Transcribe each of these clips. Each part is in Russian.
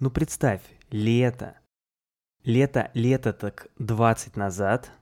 Ну представь, лето. Лето, лето так 20 назад.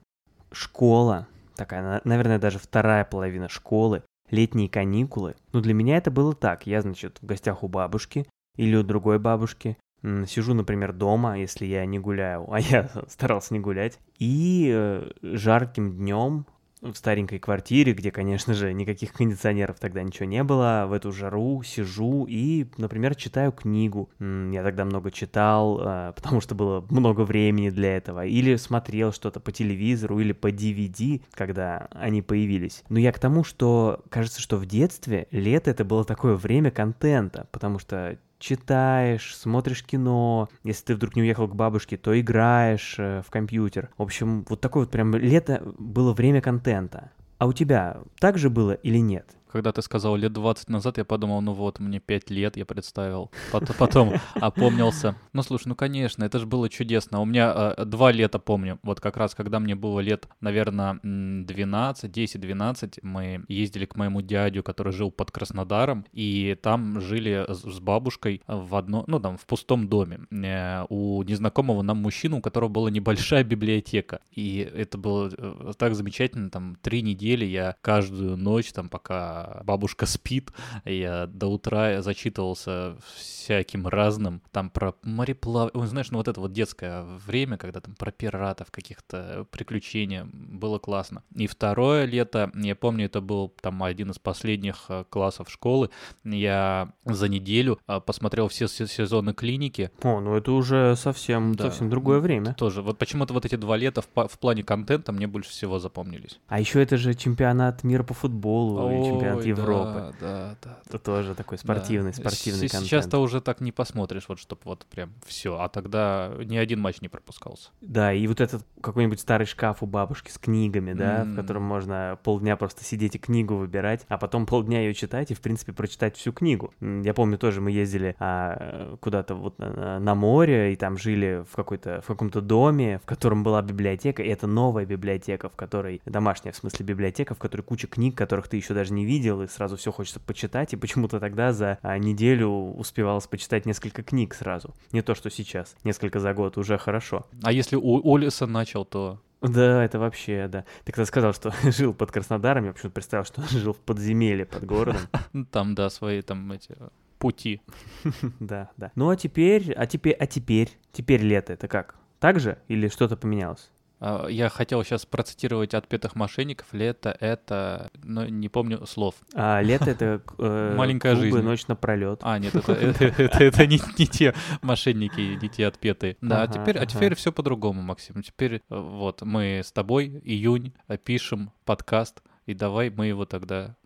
Школа. Такая, наверное, даже вторая половина школы. Летние каникулы. Ну для меня это было так. Я, значит, в гостях у бабушки или у другой бабушки. Сижу, например, дома, если я не гуляю, а я старался не гулять. И э, жарким днем в старенькой квартире, где, конечно же, никаких кондиционеров тогда ничего не было, в эту жару сижу и, например, читаю книгу. Я тогда много читал, а, потому что было много времени для этого. Или смотрел что-то по телевизору или по DVD, когда они появились. Но я к тому, что кажется, что в детстве лето это было такое время контента, потому что читаешь, смотришь кино, если ты вдруг не уехал к бабушке, то играешь э, в компьютер. В общем, вот такое вот прям лето было время контента. А у тебя так же было или нет? Когда ты сказал лет 20 назад, я подумал, ну вот, мне 5 лет, я представил. Потом опомнился. Ну, слушай, ну, конечно, это же было чудесно. У меня э, два лета помню. Вот как раз, когда мне было лет, наверное, 12, 10-12, мы ездили к моему дядю, который жил под Краснодаром, и там жили с бабушкой в одно, ну, там, в пустом доме. Э, у незнакомого нам мужчины, у которого была небольшая библиотека. И это было э, так замечательно, там, три недели я каждую ночь, там, пока бабушка спит, я до утра зачитывался всяким разным, там про мореплав... знаешь, ну вот это вот детское время, когда там про пиратов, каких-то приключений, было классно. И второе лето, я помню, это был там один из последних э, классов школы, я за неделю э, посмотрел все сезоны клиники. О, ну это уже совсем, да. совсем другое время. Тоже, вот почему-то вот эти два лета в, в плане контента мне больше всего запомнились. А еще это же чемпионат мира по футболу, Ой, чемпионат Ой, Европы. Да, да, да. Это тоже такой спортивный, да. спортивный контент. Сейчас-то уже так не посмотришь, вот чтобы вот прям все. А тогда ни один матч не пропускался. Да, и вот этот какой-нибудь старый шкаф у бабушки с книгами, да, mm. в котором можно полдня просто сидеть и книгу выбирать, а потом полдня ее читать и, в принципе, прочитать всю книгу. Я помню тоже, мы ездили а, куда-то вот на, на море, и там жили в какой-то в каком-то доме, в котором была библиотека, и это новая библиотека, в которой домашняя, в смысле библиотека, в которой куча книг, которых ты еще даже не видел, и сразу все хочется почитать, и почему-то тогда за а, неделю успевалось почитать несколько книг сразу. Не то, что сейчас. Несколько за год уже хорошо. А если у Олиса начал, то да, это вообще, да. Ты когда сказал, что жил под Краснодаром, я почему-то представил, что он жил в подземелье под городом. Там, да, свои там эти пути. Да, да. Ну а теперь, а теперь, а теперь, теперь лето, это как? Так же или что-то поменялось? А, я хотел сейчас процитировать отпетых мошенников. Лето — это... Ну, не помню слов. А, лето — это э, Маленькая клубы, жизнь. ночь напролет. А, нет, это, это, это, это не, не те мошенники, не те отпетые. Да, ага, а теперь, ага. а теперь все по-другому, Максим. Теперь э, вот мы с тобой, июнь, пишем подкаст, и давай мы его тогда...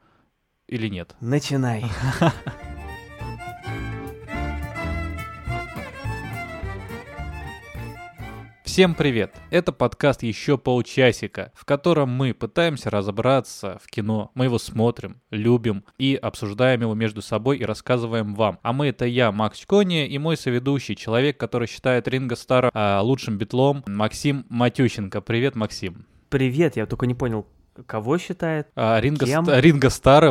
Или нет? Начинай. Всем привет! Это подкаст «Еще полчасика», в котором мы пытаемся разобраться в кино. Мы его смотрим, любим и обсуждаем его между собой и рассказываем вам. А мы это я, Макс Кони, и мой соведущий, человек, который считает Ринго Стара а, лучшим битлом, Максим Матющенко. Привет, Максим. Привет, я только не понял, Кого считает? А, Ринго, Кем? Ст- Ринго.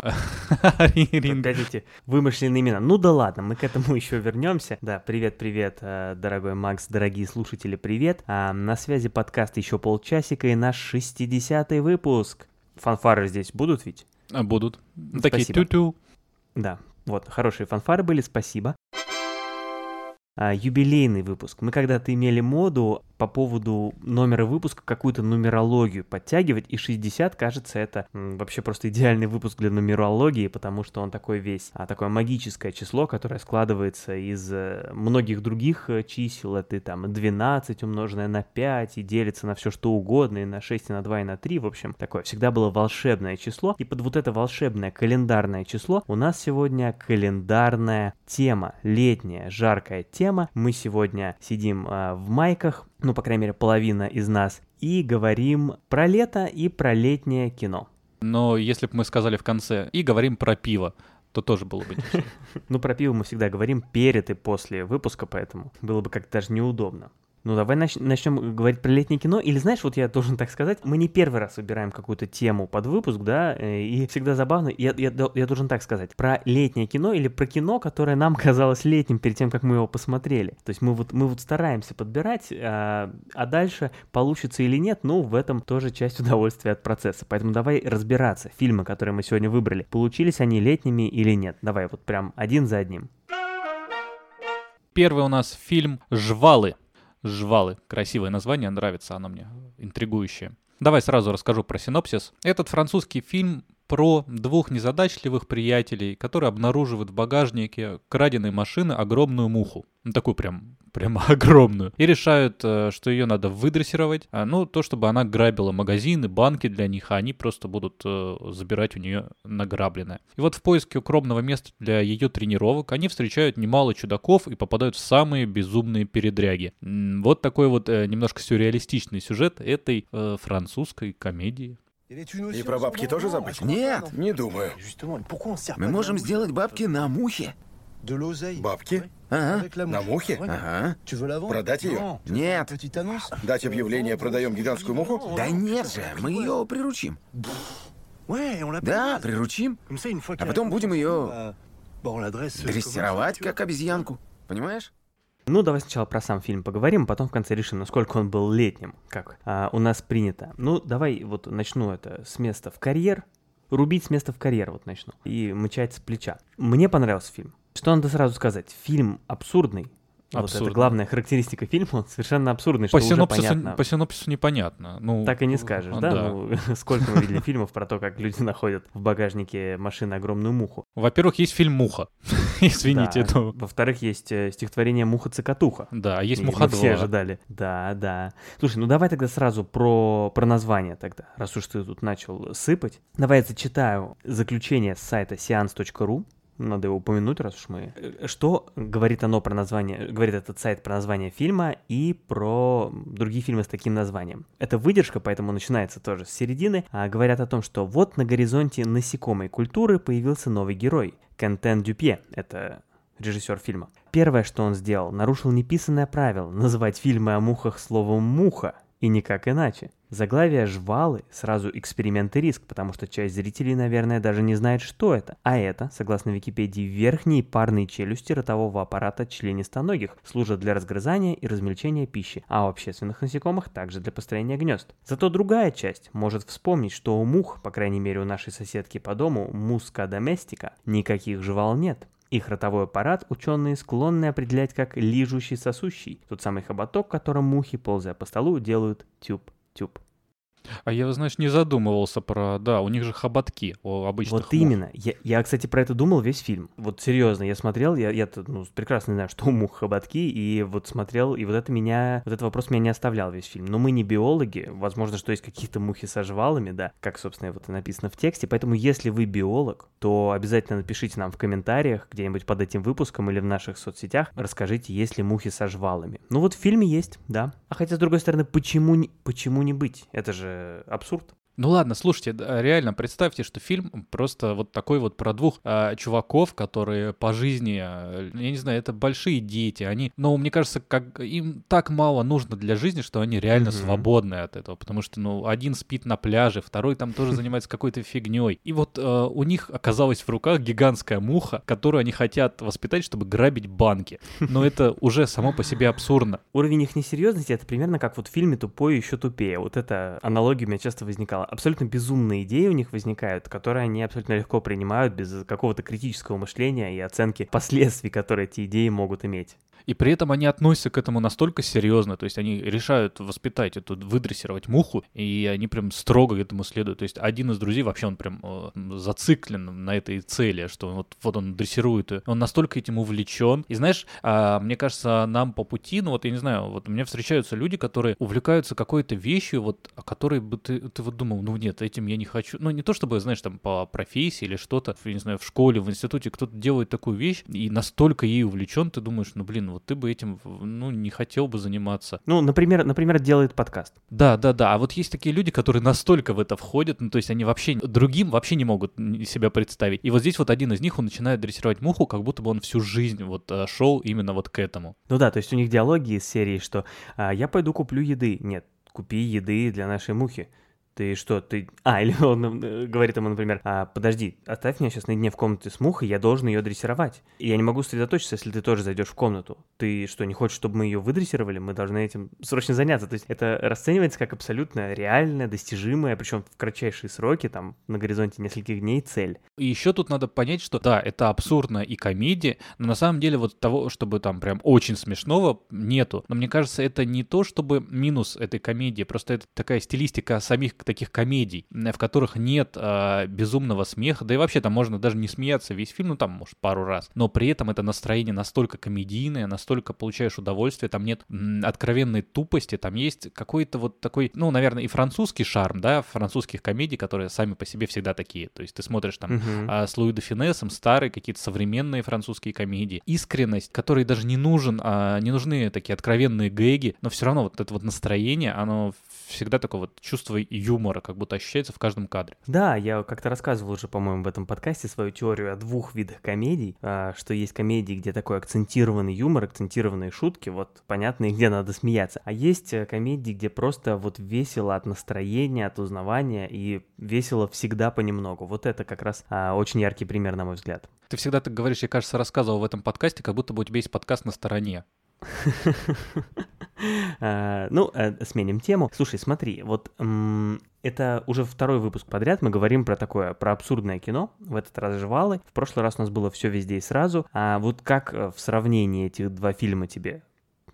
Ринго. эти вымышленные имена. Ну да ладно, мы к этому еще вернемся. Да, привет-привет, э, дорогой Макс, дорогие слушатели, привет. А, на связи подкаст еще полчасика и наш 60-й выпуск. Фанфары здесь будут ведь? А, будут. Такие тю-тю. Да, вот, хорошие фанфары были, спасибо. А, юбилейный выпуск. Мы когда-то имели моду по поводу номера выпуска какую-то нумерологию подтягивать, и 60, кажется, это вообще просто идеальный выпуск для нумерологии, потому что он такой весь, а такое магическое число, которое складывается из э, многих других э, чисел, это там 12 умноженное на 5 и делится на все что угодно, и на 6, и на 2, и на 3, в общем, такое всегда было волшебное число, и под вот это волшебное календарное число у нас сегодня календарная тема, летняя, жаркая тема. Мы сегодня сидим э, в майках, ну, по крайней мере, половина из нас, и говорим про лето и про летнее кино. Но если бы мы сказали в конце «и говорим про пиво», то тоже было бы Ну, про пиво мы всегда говорим перед и после выпуска, поэтому было бы как-то даже неудобно. Ну, давай нач- начнем говорить про летнее кино. Или знаешь, вот я должен так сказать, мы не первый раз выбираем какую-то тему под выпуск, да, э, и всегда забавно, я, я, я должен так сказать, про летнее кино или про кино, которое нам казалось летним перед тем, как мы его посмотрели. То есть мы вот, мы вот стараемся подбирать, а, а дальше получится или нет, ну, в этом тоже часть удовольствия от процесса. Поэтому давай разбираться. Фильмы, которые мы сегодня выбрали, получились они летними или нет. Давай вот прям один за одним. Первый у нас фильм «Жвалы». «Жвалы». Красивое название, нравится оно мне, интригующее. Давай сразу расскажу про синопсис. Этот французский фильм про двух незадачливых приятелей, которые обнаруживают в багажнике краденой машины огромную муху. Ну, такую прям, прям огромную. И решают, э, что ее надо выдрессировать. А, ну, то, чтобы она грабила магазины, банки для них, а они просто будут э, забирать у нее награбленное. И вот в поиске укромного места для ее тренировок они встречают немало чудаков и попадают в самые безумные передряги. Вот такой вот э, немножко сюрреалистичный сюжет этой французской комедии. И про бабки тоже забыть? Нет, Не думаю. мы можем сделать бабки на мухе. Бабки? Ага. На мухе? Ага. Продать ее? Нет. Дать объявление «Продаем гигантскую муху»? Да нет же, мы ее приручим. Да, приручим. А потом будем ее дрессировать, как обезьянку. Понимаешь? Ну, давай сначала про сам фильм поговорим, а потом в конце решим, насколько он был летним, как а, у нас принято. Ну, давай вот начну это с места в карьер, рубить с места в карьер вот начну, и мычать с плеча. Мне понравился фильм. Что надо сразу сказать? Фильм абсурдный, вот Абсурдно. это главная характеристика фильма, он совершенно абсурдный, По что уже синопсису, понятно. по синопсису непонятно. Ну, Так и не скажешь, а, да? Ну, сколько мы видели фильмов про то, как люди находят в багажнике машины огромную муху. Во-первых, есть фильм «Муха». Извините, Да. но... Во-вторых, есть э, стихотворение «Муха-цикатуха». Да, есть И «Муха мы все 2». ожидали. Да, да. Слушай, ну давай тогда сразу про, про название тогда, раз уж ты тут начал сыпать. Давай я зачитаю заключение с сайта seance.ru. Надо его упомянуть, раз уж мы... Э, Что говорит оно про название, говорит этот сайт про название фильма и про другие фильмы с таким названием. Это выдержка, поэтому начинается тоже с середины. А, говорят о том, что вот на горизонте насекомой культуры появился новый герой. Кентен Дюпье. Это режиссер фильма. Первое, что он сделал, нарушил неписанное правило называть фильмы о мухах словом «муха» и никак иначе. Заглавие «Жвалы» сразу эксперимент и риск, потому что часть зрителей, наверное, даже не знает, что это. А это, согласно Википедии, верхние парные челюсти ротового аппарата членистоногих, служат для разгрызания и размельчения пищи, а у общественных насекомых также для построения гнезд. Зато другая часть может вспомнить, что у мух, по крайней мере у нашей соседки по дому, муска доместика, никаких жвал нет. Их ротовой аппарат ученые склонны определять как лижущий-сосущий, тот самый хоботок, которым мухи, ползая по столу, делают тюб-тюб. А я, знаешь, не задумывался про... Да, у них же хоботки у обычных Вот мух. именно. Я, я, кстати, про это думал весь фильм. Вот серьезно, я смотрел, я, я ну, прекрасно знаю, что у мух хоботки, и вот смотрел, и вот это меня, вот этот вопрос меня не оставлял весь фильм. Но мы не биологи, возможно, что есть какие-то мухи со жвалами, да, как, собственно, вот и написано в тексте. Поэтому, если вы биолог, то обязательно напишите нам в комментариях, где-нибудь под этим выпуском или в наших соцсетях, расскажите, есть ли мухи со жвалами. Ну вот в фильме есть, да. А хотя, с другой стороны, почему не, почему не быть? Это же абсурд. Ну ладно, слушайте, реально представьте, что фильм просто вот такой вот про двух а, чуваков, которые по жизни, а, я не знаю, это большие дети, они, ну, мне кажется, как им так мало нужно для жизни, что они реально Мгм. свободны от этого, потому что, ну, один спит на пляже, второй там тоже занимается какой-то фигней, и вот а, у них оказалась в руках гигантская муха, которую они хотят воспитать, чтобы грабить банки, но это уже само по себе абсурдно. Уровень их несерьезности это примерно как вот в фильме «Тупой еще тупее». Вот эта аналогия у меня часто возникала. Абсолютно безумные идеи у них возникают, которые они абсолютно легко принимают без какого-то критического мышления и оценки последствий, которые эти идеи могут иметь. И при этом они относятся к этому настолько серьезно, то есть они решают воспитать эту, выдрессировать муху, и они прям строго к этому следуют. То есть один из друзей вообще он прям э, зациклен на этой цели, что вот, вот он дрессирует ее, он настолько этим увлечен. И знаешь, а, мне кажется, нам по пути, ну вот я не знаю, вот у меня встречаются люди, которые увлекаются какой-то вещью, вот, о которой бы ты, ты вот думал, ну нет, этим я не хочу. Ну не то чтобы, знаешь, там по профессии или что-то, я не знаю, в школе, в институте кто-то делает такую вещь, и настолько ей увлечен, ты думаешь, ну блин, блин, вот ты бы этим, ну, не хотел бы заниматься. Ну, например, например, делает подкаст. Да, да, да. А вот есть такие люди, которые настолько в это входят, ну, то есть они вообще другим вообще не могут себя представить. И вот здесь вот один из них, он начинает дрессировать муху, как будто бы он всю жизнь вот э, шел именно вот к этому. Ну да, то есть у них диалоги из серии, что а, я пойду куплю еды. Нет, купи еды для нашей мухи. Ты что, ты... А, или он э, говорит ему, например, а, подожди, оставь меня сейчас наедине в комнате с мухой, я должен ее дрессировать. И я не могу сосредоточиться, если ты тоже зайдешь в комнату. Ты что, не хочешь, чтобы мы ее выдрессировали? Мы должны этим срочно заняться. То есть это расценивается как абсолютно реальная, достижимая, причем в кратчайшие сроки, там, на горизонте нескольких дней цель. И еще тут надо понять, что да, это абсурдно и комедия, но на самом деле вот того, чтобы там прям очень смешного, нету. Но мне кажется, это не то, чтобы минус этой комедии, просто это такая стилистика самих таких комедий, в которых нет э, безумного смеха, да и вообще там можно даже не смеяться весь фильм, ну там, может, пару раз, но при этом это настроение настолько комедийное, настолько получаешь удовольствие, там нет м, откровенной тупости, там есть какой-то вот такой, ну, наверное, и французский шарм, да, французских комедий, которые сами по себе всегда такие, то есть ты смотришь там uh-huh. а, с Луи де Финесом, старые какие-то современные французские комедии, искренность, которой даже не нужен, а, не нужны такие откровенные гэги, но все равно вот это вот настроение, оно всегда такое вот чувство юмора, как будто ощущается в каждом кадре. Да, я как-то рассказывал уже, по-моему, в этом подкасте свою теорию о двух видах комедий, а, что есть комедии, где такой акцентированный юмор, акцентированные шутки, вот понятно, и где надо смеяться. А есть э, комедии, где просто вот весело от настроения, от узнавания, и весело всегда понемногу. Вот это как раз а, очень яркий пример, на мой взгляд. Ты всегда так говоришь, я, кажется, рассказывал в этом подкасте, как будто бы у тебя есть подкаст на стороне. А, ну, э, сменим тему. Слушай, смотри, вот это уже второй выпуск подряд. Мы говорим про такое, про абсурдное кино. В этот раз «Жвалы». В прошлый раз у нас было все везде и сразу. А вот как э, в сравнении этих два фильма тебе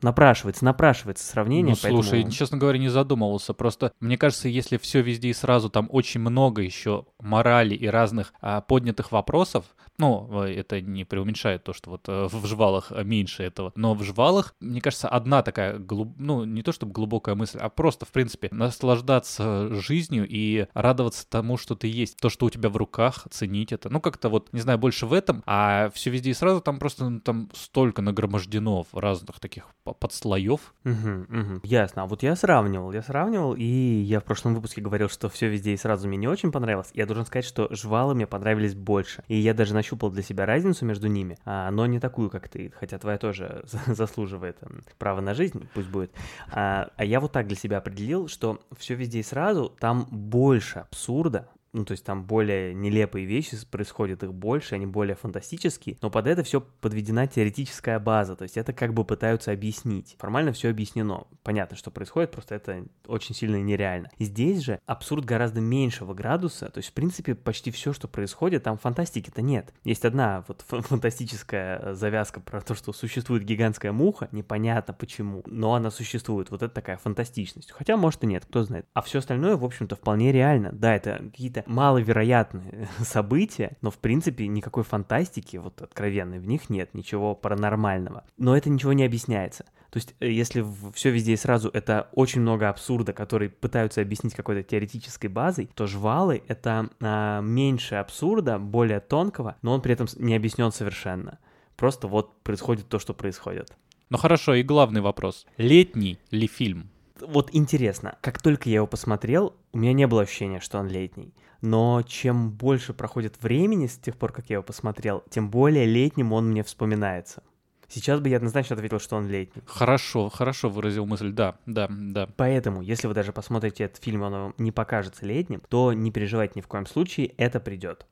напрашивается, напрашивается сравнение. Ну, поэтому... слушай, честно говоря, не задумывался. Просто мне кажется, если все везде и сразу, там очень много еще морали и разных а, поднятых вопросов, ну, э, это не преуменьшает то, что вот э, в жвалах меньше этого. Но в жвалах, мне кажется, одна такая, глуб... ну, не то чтобы глубокая мысль, а просто, в принципе, наслаждаться жизнью и радоваться тому, что ты есть, то, что у тебя в руках, ценить это. Ну, как-то вот, не знаю, больше в этом, а все везде и сразу там просто ну, там столько нагромождено разных таких подслоев. Угу, угу. Ясно. А вот я сравнивал, я сравнивал, и я в прошлом выпуске говорил, что все везде и сразу мне не очень понравилось. Я должен сказать, что жвалы мне понравились больше. И я даже нащупал для себя разницу между ними, а, но не такую, как ты, хотя твоя тоже заслуживает um, права на жизнь, пусть будет. А, а я вот так для себя определил, что все везде и сразу, там больше абсурда, ну, то есть там более нелепые вещи происходят, их больше, они более фантастические, но под это все подведена теоретическая база, то есть это как бы пытаются объяснить. Формально все объяснено. Понятно, что происходит, просто это очень сильно нереально. Здесь же абсурд гораздо меньшего градуса, то есть, в принципе, почти все, что происходит, там фантастики-то нет. Есть одна вот фантастическая э, завязка про то, что существует гигантская муха, непонятно почему, но она существует, вот это такая фантастичность. Хотя, может и нет, кто знает. А все остальное, в общем-то, вполне реально. Да, это какие-то маловероятные события, но в принципе никакой фантастики вот откровенной в них нет, ничего паранормального. Но это ничего не объясняется. То есть, э, если все везде и сразу это очень много абсурда, который пытаются объяснить какой-то теоретической базой, то жвалы это а, меньше абсурда, более тонкого, но он при этом не объяснен совершенно. Просто вот происходит то, что происходит. Ну хорошо, и главный вопрос. Летний ли фильм? Вот интересно, как только я его посмотрел, у меня не было ощущения, что он летний но чем больше проходит времени с тех пор, как я его посмотрел, тем более летним он мне вспоминается. Сейчас бы я однозначно ответил, что он летний. Хорошо, хорошо выразил мысль, да, да, да. Поэтому, если вы даже посмотрите этот фильм, он вам не покажется летним, то не переживайте ни в коем случае, это придет.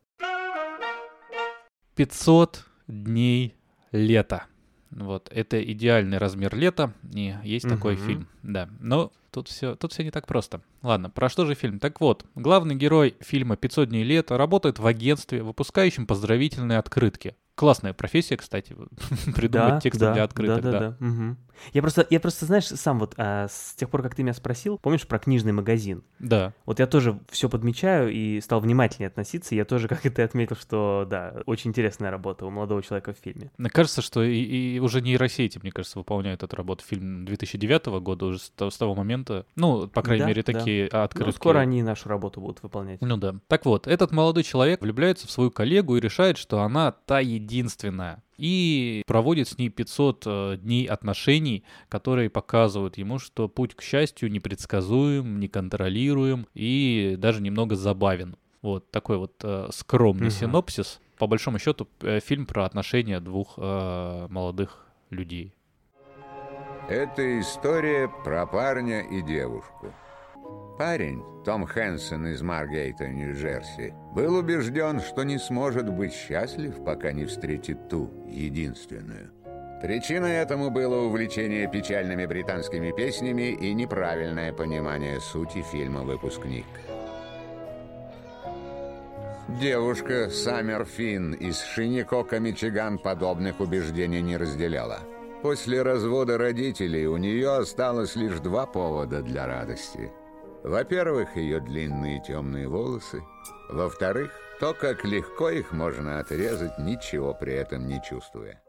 500 дней лета. Вот, это идеальный размер лета, и есть угу. такой фильм, да. Но тут все, тут все не так просто. Ладно, про что же фильм? Так вот, главный герой фильма «500 дней лета» работает в агентстве, выпускающем поздравительные открытки. Классная профессия, кстати, придумать да, тексты да, для открыток. Да, да, да. да. Угу. Я просто, я просто, знаешь, сам вот а, с тех пор, как ты меня спросил, помнишь про книжный магазин? Да. Вот я тоже все подмечаю и стал внимательнее относиться. Я тоже, как и ты отметил, что да, очень интересная работа у молодого человека в фильме. Мне кажется, что и, и уже нейросети, мне кажется, выполняют эту работу. Фильм 2009 года уже с, с того момента, ну, по крайней да, мере, такие да. открытки. Ну, скоро они нашу работу будут выполнять. Ну да. Так вот, этот молодой человек влюбляется в свою коллегу и решает, что она та единственная единственная. И проводит с ней 500 э, дней отношений, которые показывают ему, что путь к счастью непредсказуем, неконтролируем и даже немного забавен. Вот такой вот э, скромный Мгм. синопсис. По большому счету, э, фильм про отношения двух э, молодых людей. Это история про парня и девушку. Парень, Том Хэнсон из Маргейта, Нью-Джерси, был убежден, что не сможет быть счастлив, пока не встретит ту, единственную. Причиной этому было увлечение печальными британскими песнями и неправильное понимание сути фильма «Выпускник». Девушка Саммер Финн из Шиникока, Мичиган, подобных убеждений не разделяла. После развода родителей у нее осталось лишь два повода для радости. Во-первых, ее длинные темные волосы. Во-вторых, то, как легко их можно отрезать, ничего при этом не чувствуя.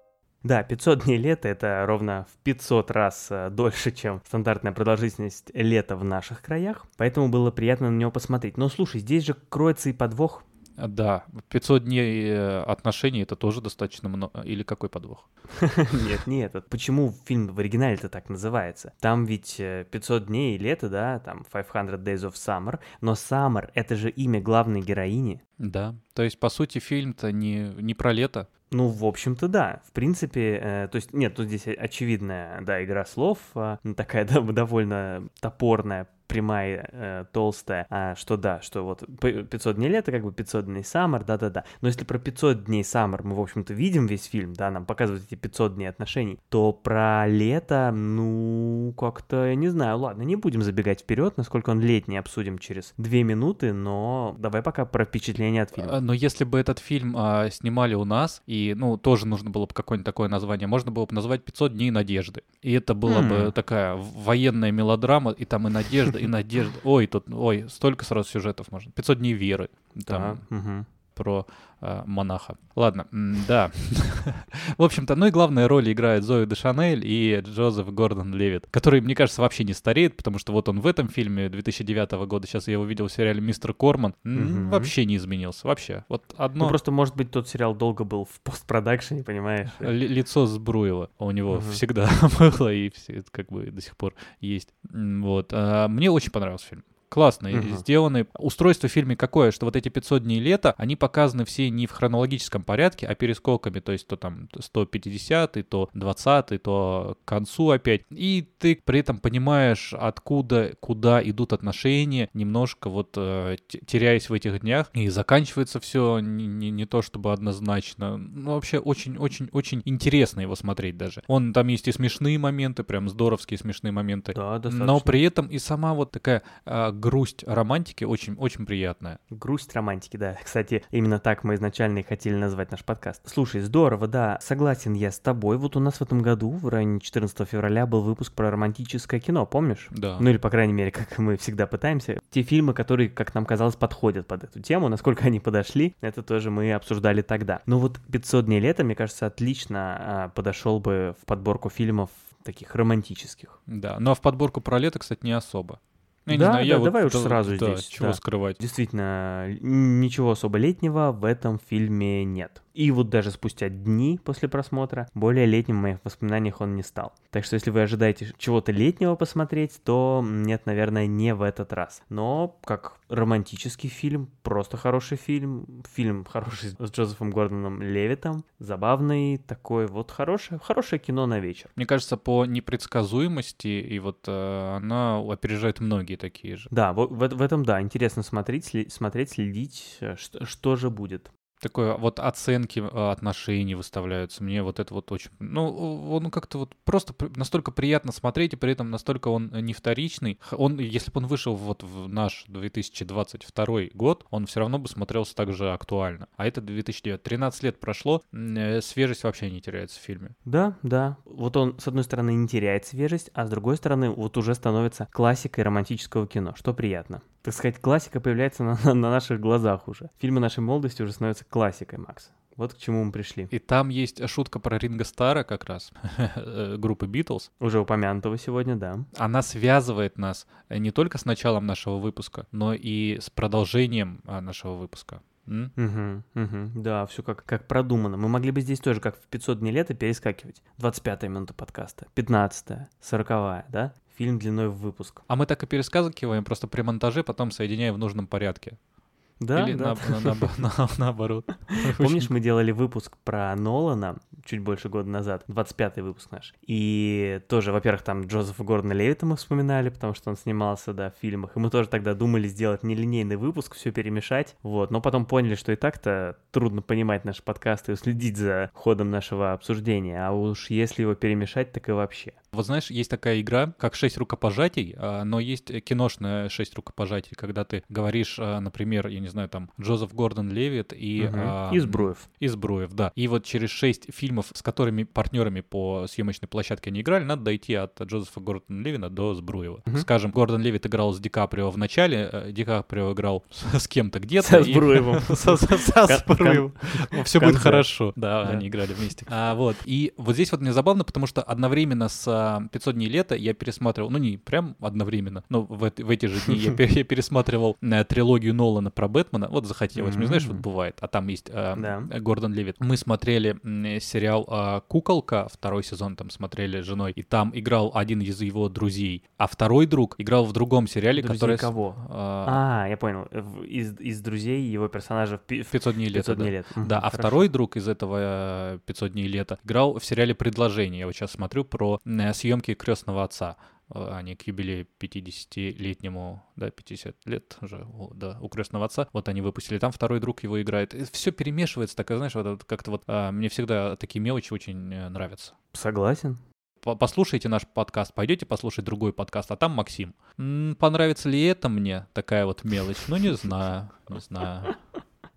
Да, 500 дней лета — это ровно в 500 раз э, дольше, чем стандартная продолжительность лета в наших краях, поэтому было приятно на него посмотреть. Но слушай, здесь же кроется и подвох. Да, 500 дней э, отношений это тоже достаточно много. Или какой подвох? Нет, не этот. Почему фильм в оригинале-то так называется? Там ведь э, 500 дней лета, да, там 500 Days of Summer, но Summer — это же имя главной героини. Да. То есть, по сути, фильм-то не, не про лето. Ну, в общем-то, да. В принципе, э, то есть, нет, тут здесь очевидная, да, игра слов, э, такая да, довольно топорная, прямая, э, толстая, а, что да, что вот п- 500 дней лета, как бы 500 дней Summer, да-да-да. Но если про 500 дней Summer мы, в общем-то, видим весь фильм, да, нам показывают эти 500 дней отношений, то про лето, ну, как-то, я не знаю, ладно, не будем забегать вперед, насколько он летний, обсудим через две минуты, но давай пока про впечатления от фильма. А, Но если бы этот фильм а, снимали у нас, и, ну, тоже нужно было бы какое-нибудь такое название, можно было бы назвать «500 дней надежды». И это была бы М. такая военная мелодрама, и там и надежда, и надежда. Ой, тут, ой, столько сразу сюжетов можно. «500 дней веры». Там Да, мгм. Про а, монаха. Ладно, да. В общем-то, ну и главные роли играют Зои де Шанель и Джозеф Гордон Левит, который, мне кажется, вообще не стареет, потому что вот он в этом фильме 2009 года, сейчас я его видел в сериале «Мистер Корман», вообще не изменился, вообще. Вот одно Ну, просто, может быть, тот сериал долго был в постпродакшене, понимаешь? ли- лицо Сбруева у него всегда было и все, как бы до сих пор есть. Вот. А, Мне очень понравился фильм. Классно Мгм. сделаны. Устройство в фильме какое, что вот эти 500 дней лета, они показаны все не в хронологическом порядке, а перескоками, то есть то там 150, то 20, то к концу опять. И ты при этом понимаешь, откуда, куда идут отношения, немножко вот э, те- теряясь в этих днях. И заканчивается все не, не, не то чтобы однозначно. Ну, вообще очень-очень-очень интересно его смотреть даже. Он там есть и смешные моменты, прям здоровские смешные моменты. Да, достаточно. Но при этом и сама вот такая а, грусть романтики очень, очень приятная. Грусть романтики, да. Кстати, именно так мы изначально и хотели назвать наш подкаст. Слушай, здорово, да, согласен я с тобой. Вот у нас в этом году, в районе 14 февраля, был выпуск про романтическое кино, помнишь? Да. Ну или, по крайней мере, как мы всегда пытаемся. Те фильмы, которые, как нам казалось, подходят под эту тему, насколько они подошли, это тоже мы обсуждали тогда. Но вот 500 дней лета, мне кажется, отлично а, подошел бы в подборку фильмов таких романтических. Да. Ну а в подборку про лето, кстати, не особо. Ну, я не Да, знаю, да, я вот давай уж да, сразу да, здесь, Чего да. скрывать. Действительно, ничего особо летнего в этом фильме нет. И вот даже спустя дни после просмотра, более летним в моих воспоминаниях он не стал. Так что если вы ожидаете чего-то летнего посмотреть, то нет, наверное, не в этот раз. Но как романтический фильм, просто хороший фильм, фильм хороший с Джозефом Гордоном Левитом, забавный, такой вот хорошее, хорошее кино на вечер. Мне кажется, по непредсказуемости, и вот э, она опережает многие такие же. Да, в, в- в этом, да, интересно смотреть, сли- смотреть следить, э, что, что же будет. Такое вот оценки э, отношений выставляются. Мне вот это вот очень... Ну, он как-то вот просто настолько приятно смотреть, и при этом настолько он не вторичный. Он, если бы он вышел вот в наш 2022 год, он все равно бы смотрелся так же актуально. А это 2009. 13 лет прошло, э, свежесть вообще не теряется в фильме. Да, да. Вот он, с одной стороны, не теряет свежесть, а с другой стороны, вот уже становится классикой романтического кино, что приятно. Так сказать, классика появляется на, на наших глазах уже. Фильмы нашей молодости уже становятся классикой, Макс. Вот к чему мы пришли. И там есть шутка про Ринга Стара как раз, э, группы Битлз. Уже упомянутого сегодня, да. Она связывает нас э, не только с началом нашего выпуска, но и с продолжением а, нашего выпуска. Угу, угу, да, все как, как продумано. Мы могли бы здесь тоже, как в 500 дней лета, перескакивать. 25-я минута подкаста, 15-я, 40-я, да? Фильм длиной в выпуск. А мы так и перескакиваем, просто при монтаже потом соединяем в нужном порядке. Да, Или да. на- на- на- на- наоборот. Помнишь, мы делали выпуск про Нолана чуть больше года назад, 25-й выпуск наш. И тоже, во-первых, там Джозефа Гордона Левита мы вспоминали, потому что он снимался, да, в фильмах. И мы тоже тогда думали сделать нелинейный выпуск, все перемешать, вот. Но потом поняли, что и так-то трудно понимать наши подкасты и следить за ходом нашего обсуждения. А уж если его перемешать, так и вообще. Вот знаешь, есть такая игра, как шесть рукопожатий, а, но есть киношная шесть рукопожатий, когда ты говоришь, а, например, я не знаю, там, Джозеф Гордон Левит и... Мгм. а, И Збруев. И Збруев, да. И вот через шесть фильмов, с которыми партнерами по съемочной площадке они играли, надо дойти от Джозефа Гордона Левина до Збруева. Мгм. Скажем, Гордон Левит играл с Ди Каприо в начале, э, Ди Каприо играл с, кем-то где-то. Со Збруевым. Со- Збруевым. Все в будет хорошо. Да, они играли вместе. А, вот. И вот здесь вот мне забавно, потому что одновременно с а, 500 дней лета я пересматривал, ну не прям одновременно, но в, эт- в эти же дни я пересматривал э, трилогию Нолана про Бэтмена. Вот захотелось. Мне знаешь, вот бывает. А там есть а, Да. Гордон Левит. Мы смотрели сериал а, «Куколка», второй сезон там смотрели с женой, и там играл один из его друзей, а второй друг играл в другом сериале, Друзей который... кого? а, А, я понял. Из, из друзей его персонажа в пи- в 500 дней лета. 500 да. дней лет. Мгм, Да, а хорошо. второй друг из этого э, 500 дней лета играл в сериале «Предложение». Я вот сейчас смотрю про э, съемки «Крестного отца». Они к юбилею 50-летнему, да, 50 лет уже, да, у крестного отца. Вот они выпустили, там второй друг его играет. Все перемешивается, так, знаешь, вот как-то вот а, мне всегда такие мелочи очень э, нравятся. Согласен. По- Послушайте наш подкаст, пойдете послушать другой подкаст, а там Максим. М, понравится ли это мне, такая вот мелочь? Ну, не знаю, не знаю.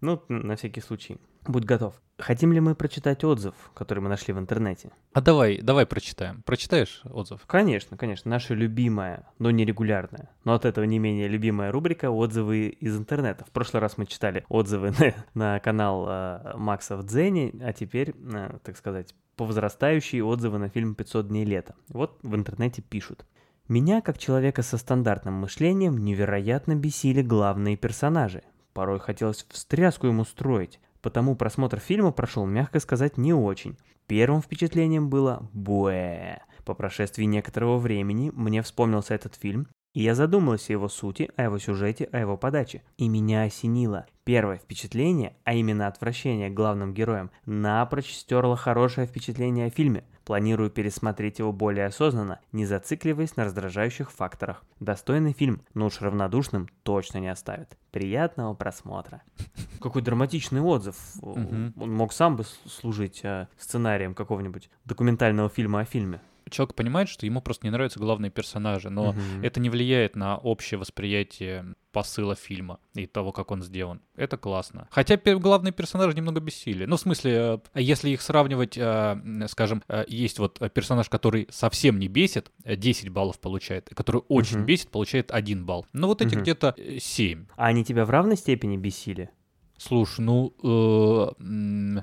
Ну, на всякий случай. Будь готов. Хотим ли мы прочитать отзыв, который мы нашли в интернете? А давай, давай прочитаем. Прочитаешь отзыв? Конечно, конечно, наша любимая, но не регулярная, но от этого не менее любимая рубрика «Отзывы из интернета». В прошлый раз мы читали отзывы на, на канал э, Макса в Дзене, а теперь, э, так сказать, по возрастающей отзывы на фильм «500 дней лета». Вот в интернете пишут. Меня, как человека со стандартным мышлением, невероятно бесили главные персонажи. Порой хотелось встряску им устроить, потому просмотр фильма прошел, мягко сказать, не очень. Первым впечатлением было «Буэ». По прошествии некоторого времени мне вспомнился этот фильм, и я задумался о его сути, о его сюжете, о его подаче. И меня осенило. Первое впечатление, а именно отвращение к главным героям, напрочь стерло хорошее впечатление о фильме. Планирую пересмотреть его более осознанно, не зацикливаясь на раздражающих факторах. Достойный фильм, но уж равнодушным точно не оставит. Приятного просмотра. Какой драматичный отзыв. Он мог сам бы служить э, сценарием какого-нибудь документального фильма о фильме. Человек понимает, что ему просто не нравятся главные персонажи, но Мгм. это не влияет на общее восприятие посыла фильма и того, как он сделан. Это классно. Хотя главные персонажи немного бессили. Ну, в смысле, э, если их сравнивать, э, скажем, э, есть вот персонаж, который совсем не бесит, э, 10 баллов получает, и который очень Мгм. бесит, получает 1 балл. Ну, вот эти Мгм. где-то э, 7. А они тебя в равной степени бесили? Слушай, ну, э,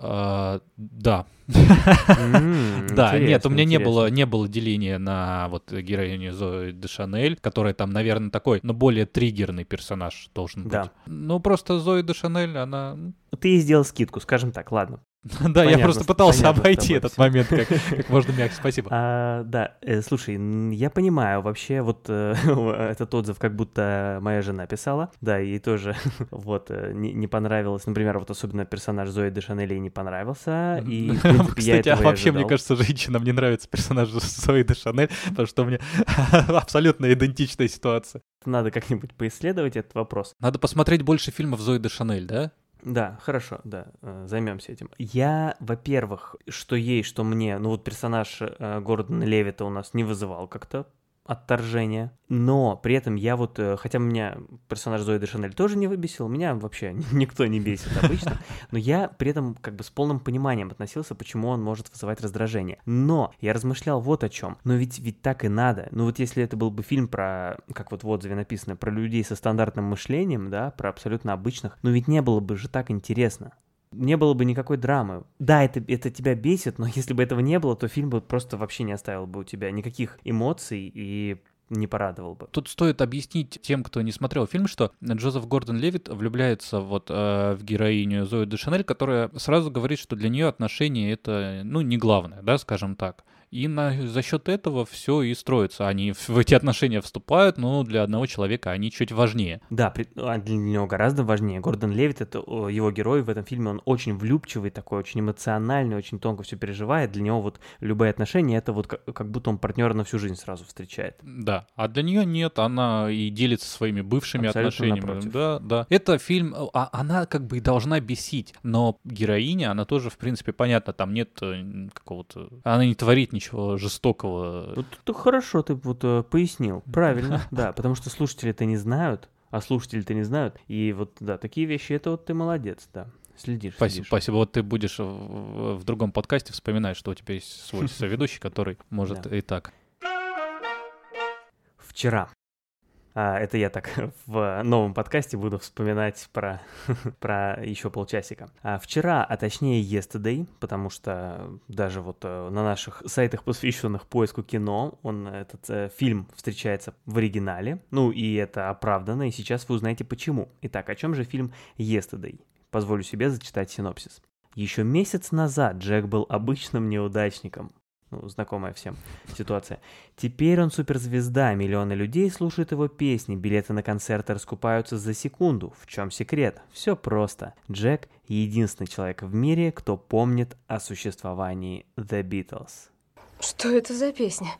а, да. Да, нет, у интересно, меня не было, не было деления на вот героиню Зои де Шанель, которая там, наверное, такой, но более триггерный персонаж должен быть. Да. Ну, просто Зои де Шанель, она... Ты ей сделал скидку, скажем так, ладно. Да, я просто пытался обойти этот момент как, можно мягче. Спасибо. А, да, э, слушай, я понимаю, вообще вот э, этот отзыв как будто моя жена писала, да, ей тоже вот э, не, понравилось, например, вот особенно персонаж Зои де Шанель ей не понравился, и, Кстати, а вообще, мне кажется, женщинам не нравится персонаж Зои де Шанель, потому что у меня абсолютно идентичная ситуация. Надо как-нибудь поисследовать этот вопрос. Надо посмотреть больше фильмов Зои де Шанель, да? Да, хорошо, да, займемся этим. Я, во-первых, что ей, что мне, ну вот персонаж э, Гордона Левита у нас не вызывал как-то отторжения, но при этом я вот, э, хотя меня персонаж Зои де Шанель тоже не выбесил, меня вообще никто не бесит обычно, но я при этом как бы с полным пониманием относился, почему он может вызывать раздражение. Но я размышлял вот о чем. Но ведь, ведь так и надо. Ну вот если это был бы фильм про, как вот в отзыве написано, про людей со стандартным мышлением, да, про абсолютно обычных, но ведь не было бы же так интересно. Не было бы никакой драмы. Да, это, это тебя бесит, но если бы этого не было, то фильм бы просто вообще не оставил бы у тебя никаких эмоций и не порадовал бы. Тут стоит объяснить тем, кто не смотрел фильм, что Джозеф Гордон-Левит влюбляется вот э, в героиню Зою де Шанель, которая сразу говорит, что для нее отношения это, ну, не главное, да, скажем так. И на, за счет этого все и строится. Они в, в эти отношения вступают, но для одного человека они чуть важнее. Да, а для него гораздо важнее. Гордон Левит, это его герой в этом фильме, он очень влюбчивый такой, очень эмоциональный, очень тонко все переживает. Для него вот любые отношения, это вот как, как будто он партнера на всю жизнь сразу встречает. Да, а для нее нет, она и делится своими бывшими Абсолютно отношениями. напротив. Да, да. Это фильм, а, она как бы и должна бесить, но героиня, она тоже, в принципе, понятно, там нет э, какого-то... Она не творит ничего жестокого. Вот ты хорошо ты вот э, пояснил, правильно, да, потому что слушатели это не знают, а слушатели-то не знают, и вот, да, такие вещи, это вот ты молодец, да, следишь, Спасибо, следишь. спасибо. Вот ты будешь в, в- другом подкасте вспоминать, что у тебя есть свой соведущий, который может и так. Вчера. А, это я так в новом подкасте буду вспоминать про, про еще полчасика. А вчера, а точнее yesterday, потому что даже вот э, на наших сайтах, посвященных поиску кино, он, этот э, фильм встречается в оригинале. Ну и это оправдано, и сейчас вы узнаете почему. Итак, о чем же фильм yesterday? Позволю себе зачитать синопсис. Еще месяц назад Джек был обычным неудачником. Ну, знакомая всем ситуация. Теперь он суперзвезда, миллионы людей слушают его песни, билеты на концерты раскупаются за секунду. В чем секрет? Все просто. Джек — единственный человек в мире, кто помнит о существовании The Beatles. Что это за песня?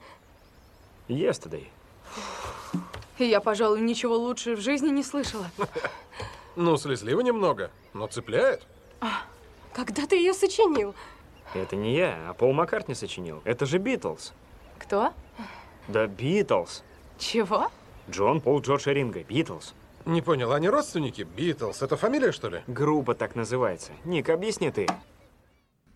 Yesterday. Я, пожалуй, ничего лучше в жизни не слышала. Ну, слезливо немного, но цепляет. Когда ты ее сочинил? Это не я, а Пол Маккартни сочинил. Это же Битлз. Кто? Да Битлз. Чего? Джон, Пол, Джордж и Ринго. Битлз. Не понял, они родственники? Битлз. Это фамилия, что ли? Группа так называется. Ник, объясни ты.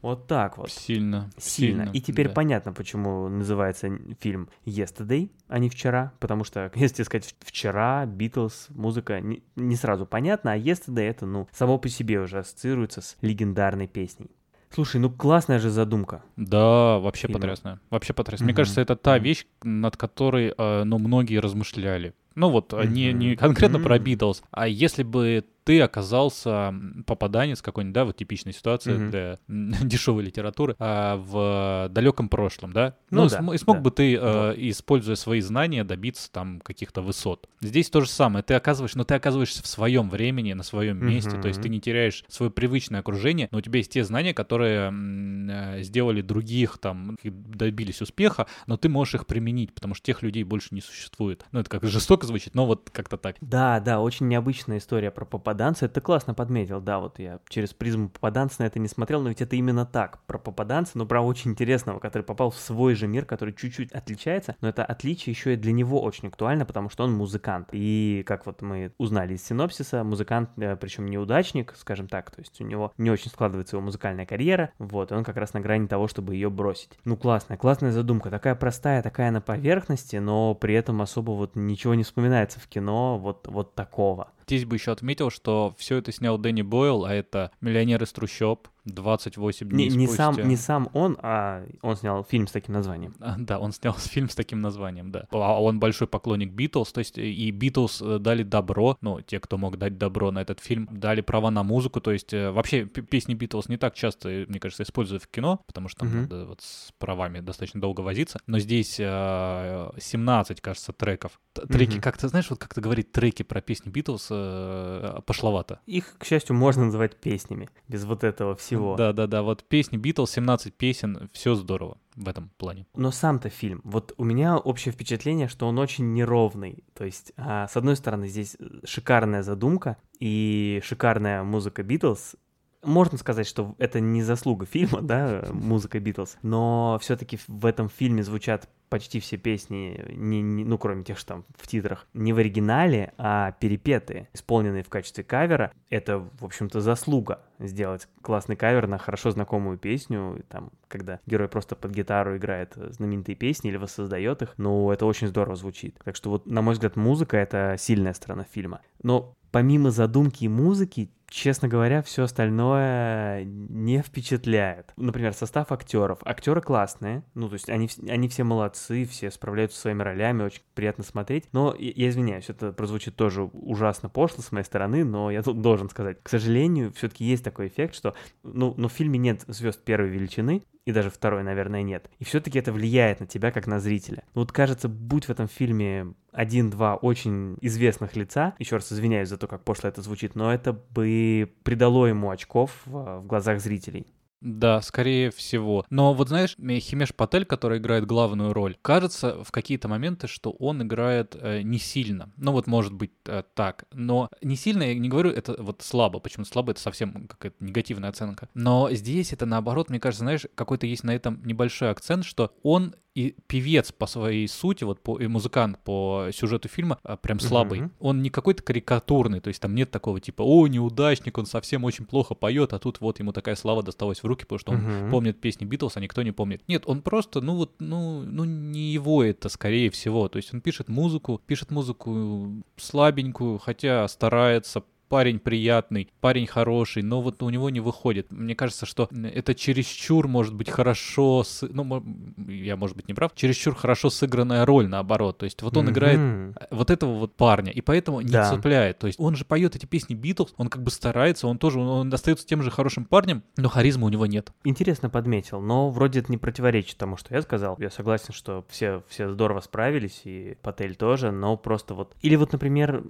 Вот так вот. Сильно. Сильно. И теперь да. понятно, почему называется фильм Yesterday, а не вчера. Потому что, если сказать вчера, Битлз, музыка, не, не сразу понятно, а Yesterday это, ну, само по себе уже ассоциируется с легендарной песней. Слушай, ну классная же задумка. Да, вообще Фильма. потрясно. Вообще потрясно. Мне Мгм. кажется, это та вещь, над которой, э, ну, многие размышляли. Ну вот, а не, не конкретно про Мгм. Битлз, а если бы ты оказался попаданец какой-нибудь, да, вот типичная ситуация Мгм. для дешевой литературы, а, в далеком прошлом, да? Ну Ну, да, см- и смог да. бы ты, э, Вот. используя свои знания, добиться там каких-то высот. Здесь то же самое. Ты оказываешь, но ты оказываешься в своем времени, на своем месте, то есть ты не теряешь свое привычное окружение, но у тебя есть те знания, которые э, сделали других там, и добились успеха, но ты можешь их применить, потому что тех людей больше не существует. Ну, это как жестоко звучит, но вот как-то так. Да, да, очень необычная история про попаданца. Это классно подметил, да, вот я через призму попаданца на это не смотрел, но ведь это именно так, про попаданца, но про очень интересного, который попал в свой же мир, который чуть-чуть отличается, но это отличие еще и для него очень актуально, потому что он музыкант. И как вот мы узнали из синопсиса, музыкант, причем неудачник, скажем так, то есть у него не очень складывается его музыкальная карьера, вот, и он как раз на грани того, чтобы ее бросить. Ну, классная, классная задумка, такая простая, такая на поверхности, но при этом особо вот ничего не вспоминается в кино вот, вот такого. Здесь бы еще отметил, что все это снял Дэнни Бойл, а это «Миллионер из трущоб», 28 дней Не, не, спустя. сам, не сам он, а он снял фильм с таким названием. А, Да, он снял фильм с таким названием, да. А он большой поклонник Битлз, то есть и Битлз э, дали добро, ну, те, кто мог дать добро на этот фильм, дали права на музыку, то есть э, вообще песни Битлз не так часто, э, мне кажется, используют в кино, потому что там Мгм. надо вот с правами достаточно долго возиться, но здесь э, 17, кажется, треков. Треки, Мгм. как-то, знаешь, вот как-то говорить треки про песни Битлз э, пошловато. Их, к счастью, можно называть песнями, без вот этого всего. Да-да-да, вот песни Битлз, 17 песен, все здорово в этом плане. Но сам-то фильм, вот у меня общее впечатление, что он очень неровный. То есть, а, с одной стороны, здесь э, шикарная задумка и шикарная музыка Битлз. Можно сказать, что это не заслуга фильма, да, музыка Битлз, но все-таки в этом фильме звучат почти все песни, не, не- ну, кроме тех, что там в титрах, не в оригинале, а перепетые, исполненные в качестве кавера. Это, в общем-то, заслуга сделать классный кавер на хорошо знакомую песню, там, когда герой просто под гитару играет знаменитые песни или воссоздает их, ну, это очень здорово звучит. Так что вот, на мой взгляд, музыка — это сильная сторона фильма. Но помимо задумки и музыки, честно говоря, все остальное не впечатляет. Например, состав актеров. Актеры классные, ну, то есть они, они все молодцы, все справляются со своими ролями, очень приятно смотреть. Но я, извиняюсь, это прозвучит тоже ужасно пошло с моей стороны, но я тут должен сказать, к сожалению, все-таки есть такой эффект, что, ну, ну в фильме нет звезд первой величины, и даже второй, наверное, нет. И все-таки это влияет на тебя как на зрителя. Ну, вот кажется, будь в этом фильме один-два очень известных лица, еще раз извиняюсь за то, как пошло это звучит, но это бы придало ему очков в, в глазах зрителей. Да, скорее всего. Но вот знаешь, Химеш Патель, который играет главную роль, кажется в какие-то моменты, что он играет э, не сильно. Ну вот может быть э, так. Но не сильно, я не говорю, это вот слабо. Почему слабо? Это совсем какая-то негативная оценка. Но здесь это наоборот, мне кажется, знаешь, какой-то есть на этом небольшой акцент, что он и певец по своей сути, вот по, и музыкант по сюжету фильма а, прям слабый. Mm-hmm. Он не какой-то карикатурный, то есть там нет такого типа, о, неудачник, он совсем очень плохо поет, а тут вот ему такая слава досталась в руки, потому что он mm-hmm. помнит песни Битлз, а никто не помнит. Нет, он просто, ну вот, ну, ну не его это, скорее всего. То есть он пишет музыку, пишет музыку слабенькую, хотя старается, парень приятный, парень хороший, но вот у него не выходит. Мне кажется, что это чересчур, может быть, хорошо, с... ну, я, может быть, не прав, чересчур хорошо сыгранная роль, наоборот. То есть вот он mm-hmm. играет э, вот этого вот парня, и поэтому не да. цепляет. То есть он же поет эти песни Битлз, он как бы старается, он тоже, он остается тем же хорошим парнем, но харизмы у него нет. Интересно подметил, но вроде это не противоречит тому, что я сказал. Я согласен, что все, все здорово справились, и Патель тоже, но просто вот... Или вот, например,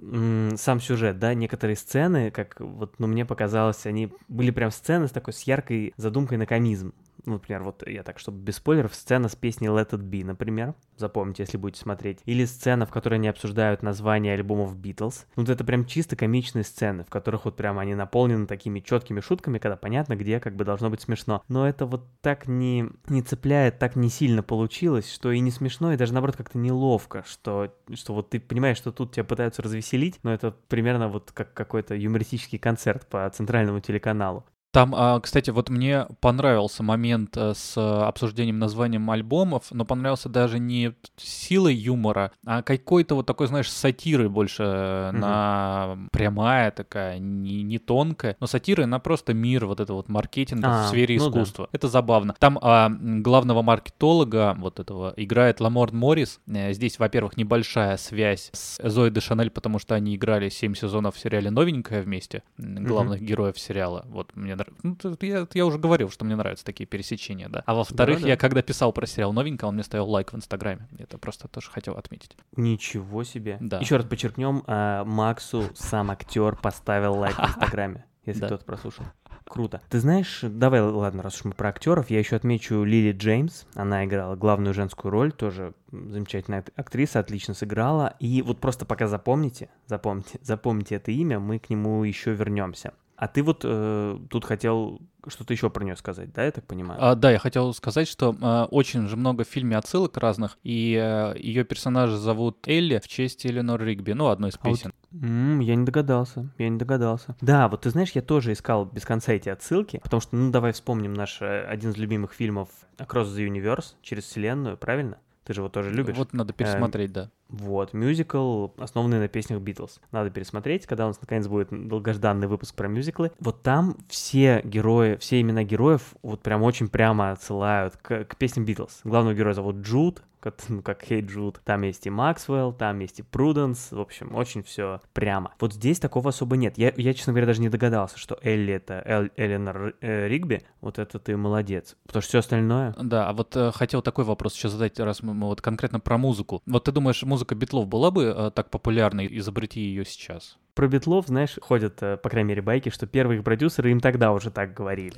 сам сюжет, да, некоторые сцены, как вот, ну, мне показалось, они были прям сцены с такой, с яркой задумкой на комизм ну, например, вот я так, чтобы без спойлеров, сцена с песней Let It Be, например, запомните, если будете смотреть, или сцена, в которой они обсуждают название альбомов Beatles. Ну, вот это прям чисто комичные сцены, в которых вот прям они наполнены такими четкими шутками, когда понятно, где как бы должно быть смешно. Но это вот так не, не цепляет, так не сильно получилось, что и не смешно, и даже наоборот как-то неловко, что, что вот ты понимаешь, что тут тебя пытаются развеселить, но это примерно вот как какой-то юмористический концерт по центральному телеканалу. Там, а, кстати, вот мне понравился момент э, с обсуждением названием альбомов, но понравился даже не силой юмора, а какой-то вот такой, знаешь, сатиры больше mm-hmm. на прямая такая, не, не тонкая, но сатиры на просто мир вот это вот маркетинга а, в сфере ну искусства. Да. Это забавно. Там а, главного маркетолога вот этого играет Ламорд Моррис. Э, здесь, во-первых, небольшая связь с Зоей де Шанель, потому что они играли 7 сезонов в сериале «Новенькая» вместе, главных mm-hmm. героев сериала. Вот мне ну, я, я уже говорил, что мне нравятся такие пересечения, да. А во-вторых, да, да. я когда писал про сериал новенько, он мне ставил лайк в Инстаграме. Это просто тоже хотел отметить. Ничего себе. Да. Еще раз подчеркнем, а, Максу сам актер поставил лайк в Инстаграме, если кто-то прослушал. Круто. Ты знаешь, давай, ладно, раз уж мы про актеров, я еще отмечу Лили Джеймс. Она играла главную женскую роль, тоже замечательная актриса, отлично сыграла. И вот просто пока запомните, запомните, запомните это имя, мы к нему еще вернемся. А ты вот э, тут хотел что-то еще про нее сказать, да, я так понимаю? А, да, я хотел сказать, что э, очень же много в фильме отсылок разных, и э, ее персонажа зовут Элли в честь Эленор Ригби, ну, одной из песен. А вот, м-м, я не догадался, я не догадался. Да, вот ты знаешь, я тоже искал без конца эти отсылки, потому что, ну, давай вспомним наш э, один из любимых фильмов Across the Universe, через вселенную, правильно? Ты же его тоже любишь. Вот надо пересмотреть, э, да. Вот, мюзикл, основанный на песнях Битлз. Надо пересмотреть, когда у нас наконец будет долгожданный выпуск про мюзиклы. Вот там все герои, все имена героев вот прям очень прямо отсылают к, к песням Битлз. Главного героя зовут Джуд, как, как Хей Джуд. Там есть и Максвелл, там есть и Пруденс. В общем, очень все прямо. Вот здесь такого особо нет. Я, я, честно говоря, даже не догадался, что Элли это Эл, Эленор э, Ригби. Вот это ты молодец. Потому что все остальное... Да, а вот э, хотел такой вопрос еще задать, раз мы, мы вот конкретно про музыку. Вот ты думаешь, музыка Битлов была бы э, так популярной, изобрети ее сейчас? Про Битлов, знаешь, ходят, э, по крайней мере, байки, что первые продюсеры им тогда уже так говорили.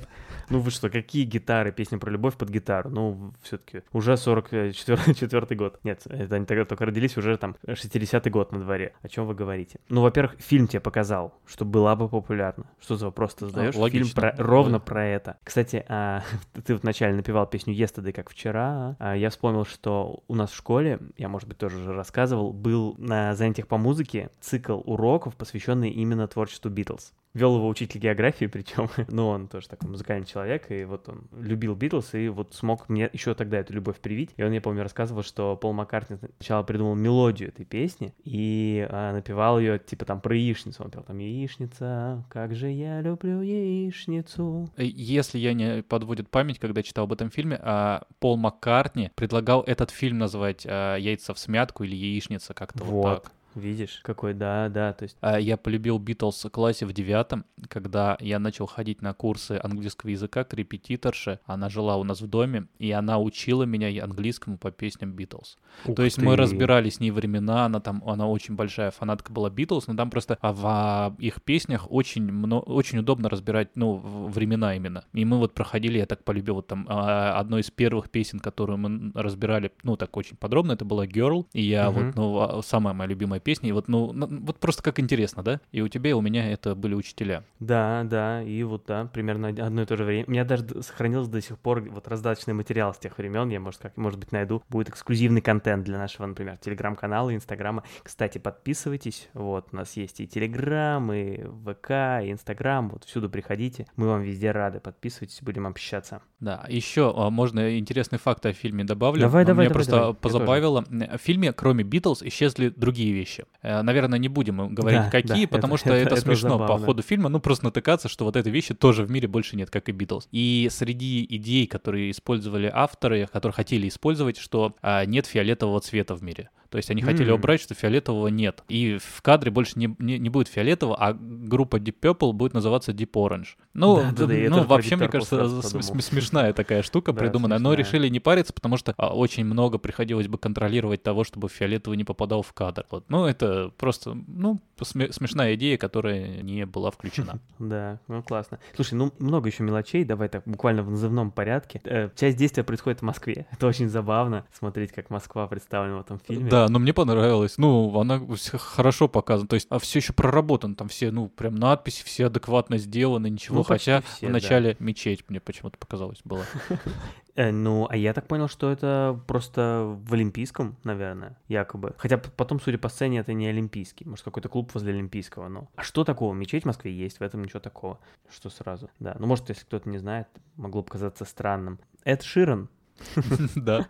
Ну вы что, какие гитары, песня про любовь под гитару? Ну, все-таки уже 44 год. Нет, это они тогда только родились, уже там 60-й год на дворе. О чем вы говорите? Ну, во-первых, фильм тебе показал, что была бы популярна. Что за вопрос ты задаешь? А, фильм про, ровно про это. Кстати, а, ты вот вначале напевал песню Yesterday, как вчера. А, я вспомнил, что у нас в школе, я, может быть, тоже уже рассказывал, был на занятиях по музыке цикл уроков, посвященный именно творчеству Битлз. Вел его учитель географии, причем, ну, он тоже такой музыкальный человек, и вот он любил Битлз, и вот смог мне еще тогда эту любовь привить. И он, я помню, рассказывал, что Пол Маккартни сначала придумал мелодию этой песни и а, напевал ее, типа, там, про яичницу. Он пел там «Яичница, как же я люблю яичницу». Э, Если я не подводит память, когда читал об этом фильме, а, Пол Маккартни предлагал этот фильм назвать а, «Яйца в смятку» или «Яичница», как-то вот, Вот. так. Видишь, какой, да, да, то есть А Я полюбил Битлз в классе в девятом, когда я начал ходить на курсы английского языка к репетиторше. Она жила у нас в доме, и она учила меня английскому по песням Битлз. Ух То есть мы ты. разбирали с ней времена, она там, она очень большая фанатка была Битлз, но там просто в а, их песнях очень, мно- очень удобно разбирать, ну, времена именно. И мы вот проходили, я так полюбил, вот там а, одной из первых песен, которую мы разбирали, ну, так очень подробно, это была Girl, и я Мгм. вот, ну, а, самая моя любимая песня, и вот, ну, вот просто как интересно, да? И у тебя, и у меня это были учителя. Да, да, и вот, да, примерно од- одно и то же время. У меня даже сохранился до сих пор вот раздаточный материал с тех времен, я, может, как, может быть, найду. Будет эксклюзивный контент для нашего, например, телеграм-канала, инстаграма. Кстати, подписывайтесь, вот, у нас есть и телеграм, и ВК, и инстаграм, вот, всюду приходите, мы вам везде рады, подписывайтесь, будем общаться. Да, еще а, можно интересный факт о фильме добавлю. Давай, давай, Меня давай, просто давай, позабавило. В фильме, кроме Битлз, исчезли другие вещи. Э, Наверное, не будем говорить, Да, какие, да, потому это- что это, это- это смешно по забавно. ходу фильма. Ну, просто натыкаться, что вот этой вещи тоже в мире больше нет, как и Битлз. И среди идей, которые использовали авторы, которые хотели использовать, что а, нет фиолетового цвета в мире. То есть они хотели М. убрать, что фиолетового нет. И в кадре больше не, не, не будет фиолетового, а группа Deep Purple будет называться Deep Orange. Ну, Да, да, да, ну вообще, мне кажется, сразу с- подумал. с- смешная такая штука Да, придуманная, но смешная. решили не париться, потому что а, очень много приходилось бы контролировать того, чтобы фиолетовый не попадал в кадр. Вот. Ну, это просто, ну, сме- смешная идея, которая не была включена. Да, ну классно. Слушай, ну много еще мелочей, давай так буквально в назывном порядке. Э, часть действия происходит в Москве. Это очень забавно смотреть, как Москва представлена в этом фильме. Да, но мне понравилось. Ну, она хорошо показана. То есть, а все еще проработано. Там все, ну, прям надписи, все адекватно сделаны, ничего. Ну, Хотя все, в да. начале мечеть мне почему-то показалось было. Э, ну, а я так понял, что это просто в Олимпийском, наверное, якобы. Хотя потом, судя по сцене, это не Олимпийский. Может, какой-то клуб возле Олимпийского, но... А что такого? Мечеть в Москве есть, в этом ничего такого. Что сразу? Да, ну, может, если кто-то не знает, могло показаться странным. Эд Ширан Да.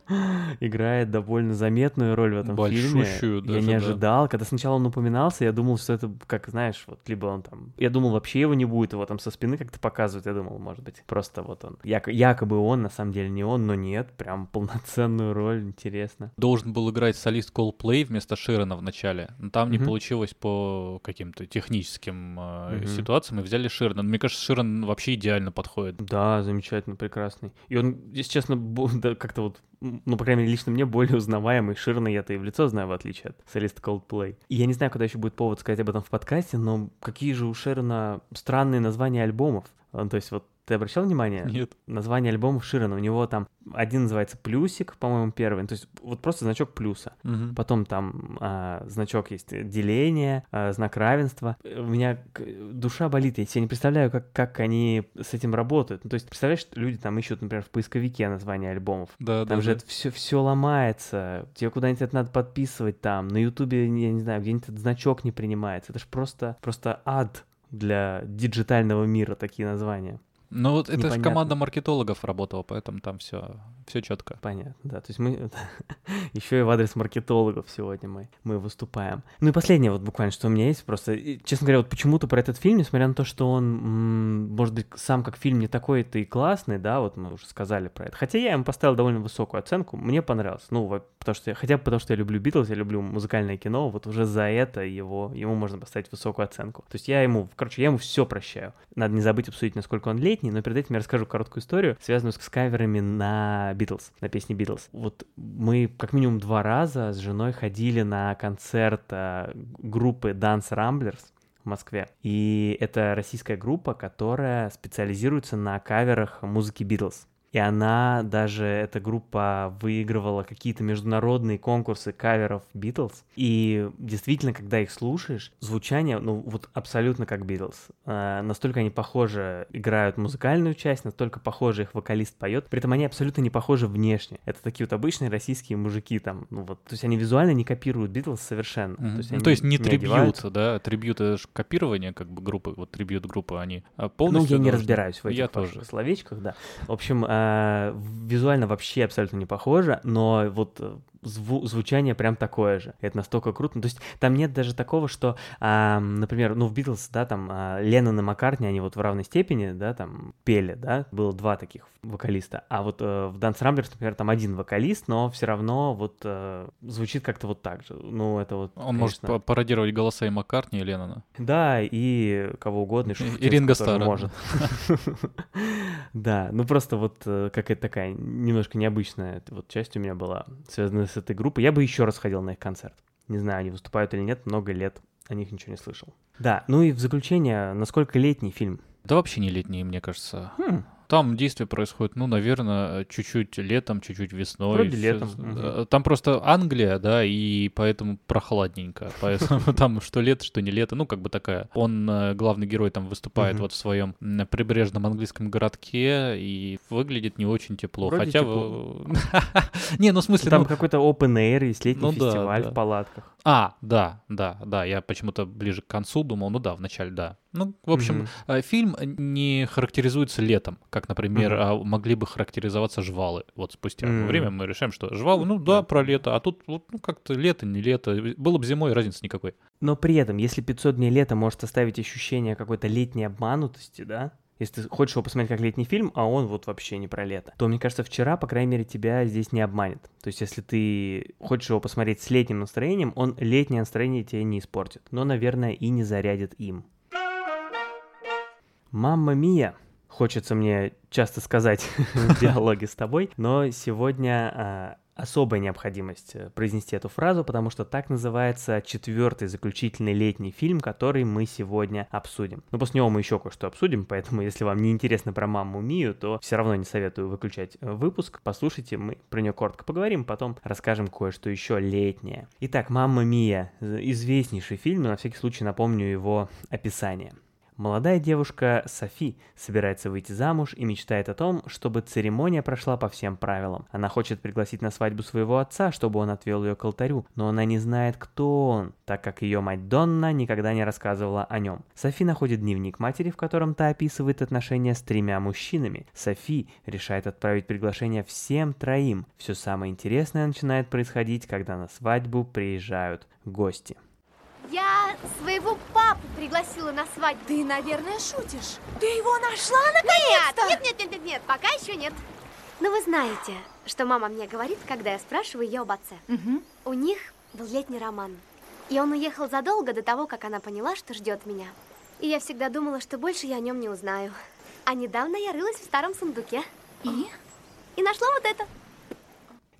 играет довольно заметную роль в этом фильме. Я не да. ожидал. Когда сначала он упоминался, я думал, что это, как знаешь, вот либо он там... Я думал, вообще его не будет, его там со спины как-то показывают. Я думал, может быть, просто вот он. Яко- якобы он, на самом деле не он, но нет. Прям полноценную роль, интересно. Должен был играть солист Coldplay вместо Широна в начале, но там не получилось по каким-то техническим э, ситуациям, и взяли Широна. Мне кажется, Широн вообще идеально подходит. Да, замечательно, прекрасный. И он, если честно, да, как-то вот, ну, по крайней мере, лично мне более узнаваемый. Ширна я-то и в лицо знаю, в отличие от солиста Coldplay. И я не знаю, когда еще будет повод сказать об этом в подкасте, но какие же у Ширна странные названия альбомов. Он, то есть вот ты обращал внимание? Нет. Название альбомов Ширана. У него там один называется плюсик, по-моему, первый. То есть вот просто значок плюса. Мгм. Потом там а, значок есть деление, а, знак равенства. У меня душа болит, я себе не представляю, как, как они с этим работают. Ну, то есть, представляешь, люди там ищут, например, в поисковике название альбомов. Да, Там да, же да. это все, все ломается, тебе куда-нибудь это надо подписывать там, на Ютубе, я не знаю, где-нибудь этот значок не принимается. Это же просто, просто ад для диджитального мира такие названия. Ну вот это же команда маркетологов работала, поэтому там все, все четко. Понятно, да. То есть мы еще и в адрес маркетологов сегодня мы, мы выступаем. Ну и последнее вот буквально, что у меня есть, просто, и, честно говоря, вот почему-то про этот фильм, несмотря на то, что он, м, может быть, сам как фильм не такой-то и классный, да, вот мы уже сказали про это. Хотя я ему поставил довольно высокую оценку, мне понравился. Ну, потому что, я- хотя бы потому, что я люблю Битлз, я люблю музыкальное кино, вот уже за это его, ему можно поставить высокую оценку. То есть я ему, короче, я ему все прощаю. Надо не забыть обсудить, насколько он летний, но перед этим я расскажу короткую историю, связанную с каверами на Битлз, на песни Битлз. Вот мы как минимум два раза с женой ходили на концерт а, группы Dance Ramblers в Москве. И это российская группа, которая специализируется на каверах музыки Битлз. И она даже, эта группа выигрывала какие-то международные конкурсы каверов Битлз. И действительно, когда их слушаешь, звучание, ну вот абсолютно как Битлз. А, настолько они похожи, играют музыкальную часть, настолько похоже их вокалист поет. При этом они абсолютно не похожи внешне. Это такие вот обычные российские мужики там. Ну вот, то есть они визуально не копируют Битлз совершенно. Мгм. То есть, Ну, они то есть не трибьют, одеваются. да? Трибьют — это ж копирование как бы группы, вот трибьют группы, они а, Ну, полностью... я не должны- разбираюсь в этих Я тоже. словечках, да. В общем, э, визуально вообще абсолютно не похоже, но вот э, зву- звучание прям такое же. Это настолько круто. Ну, То есть там нет даже такого, что, а, например, ну в Битлз, да, там а, Леннон и Маккартни, они вот в равной степени, да, там пели, да, было два таких вокалиста. А вот э, в Dance Ramblers, например, там один вокалист, но все равно вот э, звучит как-то вот так же. Ну, это вот, Он может конечно, па- пародировать голоса и Маккартни, и Леннона. да, и кого угодно, и И Ринго тоже Старра. может. Да, ну просто вот э, какая-то такая немножко необычная вот часть у меня была, связанная с этой группой. Я бы еще раз ходил на их концерт. Не знаю, они выступают или нет, много лет о них ничего не слышал. Да, ну и в заключение, насколько летний фильм? Да вообще не летний, мне кажется. Хм, Там действие происходит, ну, наверное, чуть-чуть летом, чуть-чуть весной. Вроде летом, э, Там просто Англия, да, и поэтому прохладненько. Поэтому там что лето, что не лето. Ну, как бы такая. Он, э, главный герой, там выступает вот в своем прибрежном английском городке и выглядит не очень тепло. Хотя... Не, ну, в смысле... Там ну, какой-то open air, есть летний Ну фестиваль в палатках. А, да, да, да, я почему-то ближе к концу думал, ну да, в начале, да. Ну, в общем, э, фильм не характеризуется летом, как, например, а, могли бы характеризоваться жвалы. Вот спустя М. время мы решаем, что жвалы, ну да, про лето, а тут вот, ну, как-то лето, не лето. Было бы зимой, разницы никакой. Но при этом, если 500 дней лета может оставить ощущение какой-то летней обманутости, да, если ты хочешь его посмотреть как летний фильм, а он вот вообще не про лето, то, мне кажется, вчера, по крайней мере, тебя здесь не обманет. То есть, если ты хочешь его посмотреть с летним настроением, он летнее настроение тебе не испортит, но, наверное, и не зарядит им. Мамма Мия! Хочется мне часто сказать в диалоге с тобой, но сегодня а, особая необходимость э, произнести эту фразу, потому что так называется четвертый заключительный летний фильм, который мы сегодня обсудим. Но после него мы еще кое-что обсудим, поэтому если вам не интересно про маму Мию, то все равно не советую выключать э, выпуск. Послушайте, мы про нее коротко поговорим, потом расскажем кое-что еще летнее. Итак, Мамма Мия, известнейший фильм, но на всякий случай напомню его описание. Молодая девушка Софи собирается выйти замуж и мечтает о том, чтобы церемония прошла по всем правилам. Она хочет пригласить на свадьбу своего отца, чтобы он отвел ее к алтарю, но она не знает, кто он, так как ее мать Донна никогда не рассказывала о нем. Софи находит дневник матери, в котором та описывает отношения с тремя мужчинами. Софи решает отправить приглашение всем троим. Все самое интересное начинает происходить, когда на свадьбу приезжают гости. Я своего папу пригласила на свадьбу. Ты, наверное, шутишь. Ты его нашла наконец-то? Нет, нет, нет, нет, нет, пока еще нет. Но вы знаете, что мама мне говорит, когда я спрашиваю ее об отце. Мгм. У них был летний роман. И он уехал задолго до того, как она поняла, что ждет меня. И я всегда думала, что больше я о нем не узнаю. А недавно я рылась в старом сундуке. И? И нашла вот это.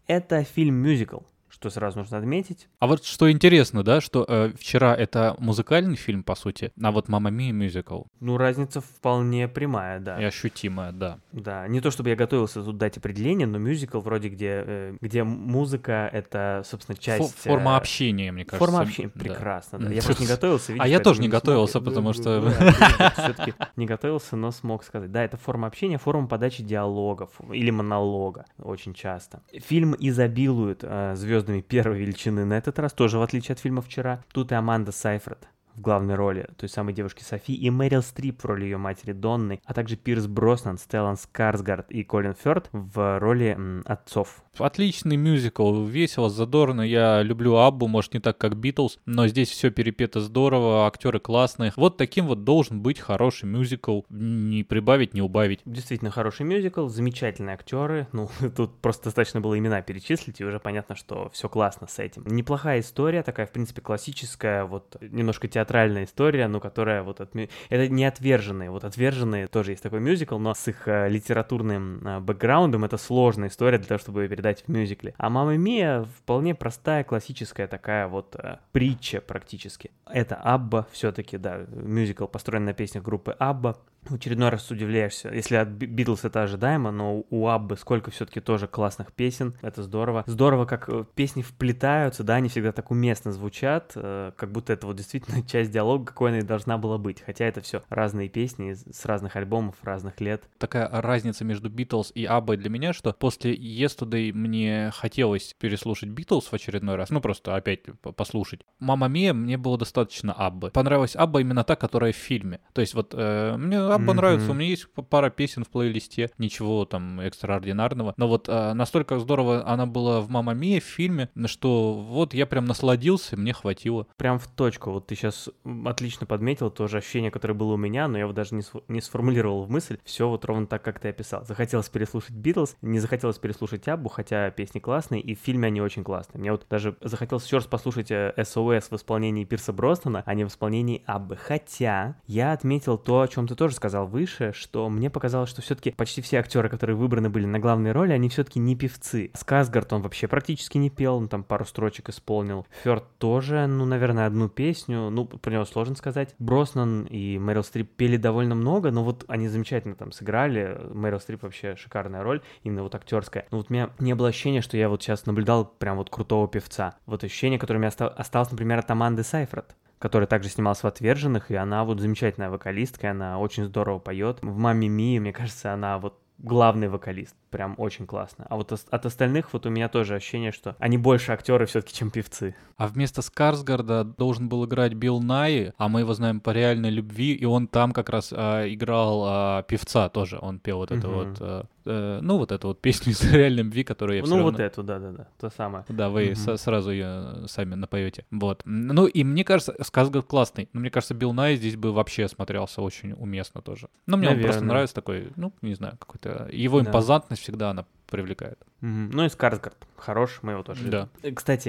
Это фильм-мюзикл, что сразу нужно отметить. А вот что интересно, да, что э, вчера это музыкальный фильм, по сути, а вот «Мама Мия» мюзикл. Ну, разница вполне прямая, да. И ощутимая, да. Да, не то чтобы я готовился тут дать определение, но мюзикл вроде где, э, где музыка — это, собственно, Фо- часть... э, форма общения, мне кажется. Форма общения, да. прекрасно, да. Я просто не готовился, видишь, А я тоже не готовился, потому что- все-таки не готовился, но смог сказать. Да, это форма общения, форма подачи диалогов или монолога очень часто. Фильм изобилует э, звездами первой величины на этот раз, тоже в отличие от фильма «Вчера». Тут и Аманда Сайфред в главной роли той самой девушки Софи, и Мэрил Стрип в роли ее матери Донны, а также Пирс Броснан, Стеллан Скарсгард и Колин Фёрд в роли м, отцов. Отличный мюзикл, весело, задорно. Я люблю Аббу, может не так, как Битлз, но здесь все перепето здорово, актеры классные. Вот таким вот должен быть хороший мюзикл, не прибавить, не убавить. Действительно хороший мюзикл, замечательные актеры. Ну, тут просто достаточно было имена перечислить, и уже понятно, что все классно с этим. Неплохая история, такая, в принципе, классическая, вот немножко театральная история, ну, которая вот... Отме... Это не отверженные. Вот отверженные тоже есть такой мюзикл, но с их э, литературным э, бэкграундом это сложная история для того, чтобы ее передать в мюзикле. А «Мама Мия» вполне простая, классическая такая вот э, притча практически. Это Абба все-таки, да, мюзикл построен на песнях группы Абба. В очередной раз удивляешься. Если от Би- Битлз это ожидаемо, но у Аббы сколько все-таки тоже классных песен, это здорово. Здорово, как э, песни вплетаются, да, они всегда так уместно звучат, э, как будто это вот действительно часть диалога, какой она и должна была быть. Хотя это все разные песни с разных альбомов, разных лет. такая разница между Битлз и Аббой для меня, что после Yesterday мне хотелось переслушать Битлз в очередной раз, ну просто опять по- послушать. Мама Мия мне было достаточно Аббы. Понравилась Абба именно та, которая в фильме. То есть вот э, мне Абба Мгм. нравится, у меня есть пара песен в плейлисте, ничего там экстраординарного. Но вот э, настолько здорово она была в Мама Мия в фильме, что вот я прям насладился, мне хватило. Прям в точку. Вот ты сейчас отлично подметил тоже ощущение, которое было у меня, но я его даже не, сф- не сформулировал в мысль. Все вот ровно так, как ты описал. Захотелось переслушать Битлз, не захотелось переслушать Аббу, хотя песни классные, и в фильме они очень классные. Мне вот даже захотелось еще раз послушать э, SOS в исполнении Пирса Броснана, а не в исполнении Аббы. Хотя я отметил то, о чем ты тоже сказал выше, что мне показалось, что все-таки почти все актеры, которые выбраны были на главные роли, они все-таки не певцы. Сказгард он вообще практически не пел, он там пару строчек исполнил. Фёрд тоже, ну, наверное, одну песню, ну, про него сложно сказать. Броснан и Мэрил Стрип пели довольно много, но вот они замечательно там сыграли. Мэрил Стрип вообще шикарная роль, именно вот актерская. Но вот у меня не было ощущения, что я вот сейчас наблюдал прям вот крутого певца. Вот ощущение, которое у меня оста- осталось, например, от Аманды Сайфред которая также снималась в «Отверженных», и она вот замечательная вокалистка, она очень здорово поет. В «Маме Мии», мне кажется, она вот главный вокалист, прям очень классно. А вот от остальных вот у меня тоже ощущение, что они больше актеры все-таки, чем певцы. А вместо Скарсгарда должен был играть Билл Най, а мы его знаем по реальной любви, и он там как раз а, играл а, певца тоже. Он пел вот это Мгм. вот, э, э, ну вот эту вот песню из реальной любви, которую я все ну равно... вот эту, да-да-да, то самое. Да, вы Мгм. со- сразу ее сами напоете. Вот. Ну и мне кажется, Сказгард классный. Но мне кажется, Билл Най здесь бы вообще смотрелся очень уместно тоже. Ну, мне он просто Наверное. нравится такой, ну, не знаю, какой-то... Его Да. импозантность всегда она привлекает. Мгм. Ну и Скарсгард, хорош, мы его тоже Да. любим. Э, Кстати,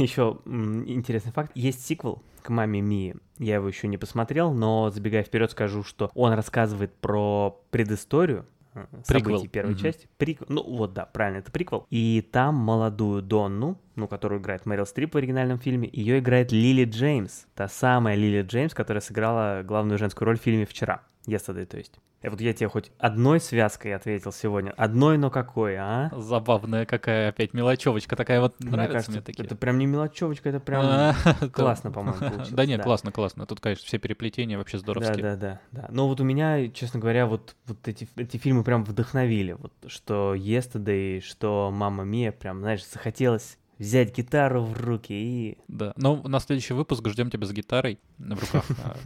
еще интересный факт. Есть сиквел к «Маме Мии». Я его еще не посмотрел, но, забегая вперед, скажу, что он рассказывает про предысторию Приквел. событий первой Мгм. части. Приквел. Ну вот, да, правильно, это приквел. И там молодую Донну, ну, которую играет Мэрил Стрип в оригинальном фильме, ее играет Лили Джеймс. Та самая Лили Джеймс, которая сыграла главную женскую роль в фильме «Вчера». Yesterday, то есть. Вот я тебе хоть одной связкой ответил сегодня. Одной, но какой, а? Забавная какая опять мелочевочка такая вот Мне нравится кажется, мне такие. это прям не мелочевочка, это прям А, классно, по-моему, получилось. Да нет, да. классно, классно. Тут, конечно, все переплетения вообще Да, здоровские. да, да, да. Но вот у меня, честно говоря, вот, вот эти, эти фильмы прям вдохновили. Вот что Yesterday, что Мама Мия, прям, знаешь, захотелось взять гитару в руки и... Да. Ну, на следующий выпуск ждем тебя с гитарой в руках. а,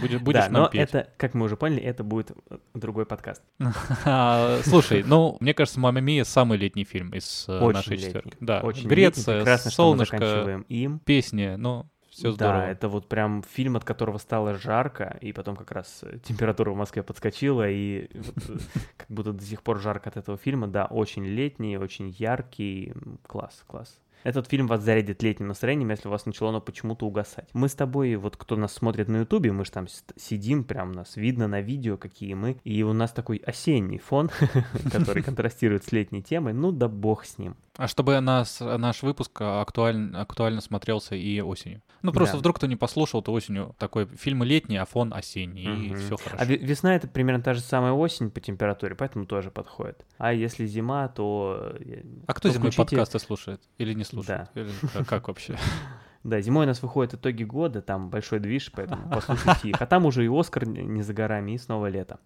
будешь, будешь да, но петь. это, как мы уже поняли, это будет э, другой подкаст. А, Слушай, ну, мне кажется, «Мамма Мия» самый летний фильм из э, Очень нашей летний. четверки. Да, Очень Греция, летний, прекрасно, солнышко, им. песни, ну, все Да, здорово. это вот прям фильм, от которого стало жарко, и потом как раз э, температура в Москве подскочила, и э, как будто до сих пор жарко от этого фильма. Да, очень летний, очень яркий. Класс, класс. Этот фильм вас зарядит летним настроением, если у вас начало оно почему-то угасать. Мы с тобой, вот кто нас смотрит на Ютубе, мы же там сидим, прям нас видно на видео, какие мы, и у нас такой осенний фон, который контрастирует с летней темой, ну да бог с ним. А чтобы нас, наш выпуск актуально, актуально смотрелся и осенью. Ну, просто Да. вдруг кто не послушал, то осенью такой фильм летний, а фон осенний, и Мгм. все хорошо. А ве- весна это примерно та же самая осень по температуре, поэтому тоже подходит. А если зима, то... э, А кто то зимой включите- подкасты слушает? Или не слушает? Да. Или как, вообще? Да, зимой у нас выходят итоги года, там большой движ, поэтому послушайте их. А там уже и Оскар не за горами, и снова лето.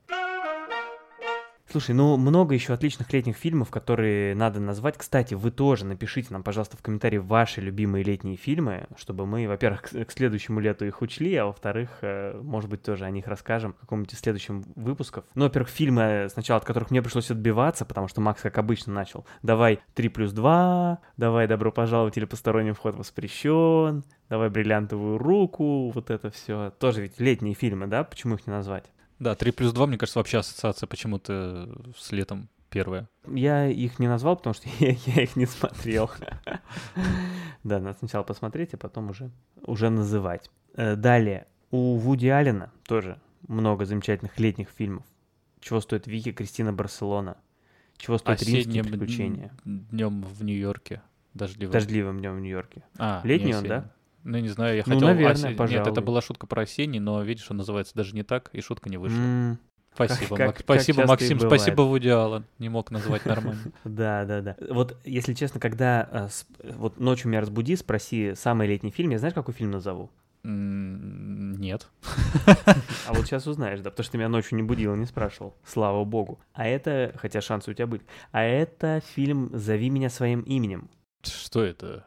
Слушай, ну много еще отличных летних фильмов, которые надо назвать. Кстати, вы тоже напишите нам, пожалуйста, в комментарии ваши любимые летние фильмы, чтобы мы, во-первых, к следующему лету их учли, а во-вторых, э, может быть, тоже о них расскажем в каком-нибудь из следующих выпусков. Ну, во-первых, фильмы, сначала от которых мне пришлось отбиваться, потому что Макс, как обычно, начал. Давай 3 плюс 2, давай добро пожаловать или посторонний вход воспрещен, давай бриллиантовую руку, вот это все. Тоже ведь летние фильмы, да? Почему их не назвать? Да, 3 плюс 2, мне кажется, вообще ассоциация почему-то с летом первая. Я их не назвал, потому что я, я их не смотрел. Да, надо сначала посмотреть, а потом уже, уже называть. Э, Далее, у Вуди Аллена тоже много замечательных летних фильмов. Чего стоит Вики, Кристина Барселона. Чего стоит римские Осенним приключения. днем в Нью-Йорке. Дождливым. Дождливым днем в Нью-Йорке. А, Летний он, да? Ну, я не знаю, я Ну, хотел... наверное, осень- Нет, пожалуй. это была шутка про осенний, но видишь, он называется даже не так, и шутка не вышла. М, Спасибо, как- Мак- как спасибо, и Максим, спасибо, Вуди Аллен. Не мог назвать нормально. Да, да, да. Вот, если честно, когда э, вот ночью меня разбуди, спроси самый летний фильм, я знаешь, какой фильм назову? Нет. А вот сейчас узнаешь, да, потому что ты меня ночью не будил и не спрашивал. Слава богу. А это, хотя шансы у тебя были, а это фильм «Зови меня своим именем». Что это?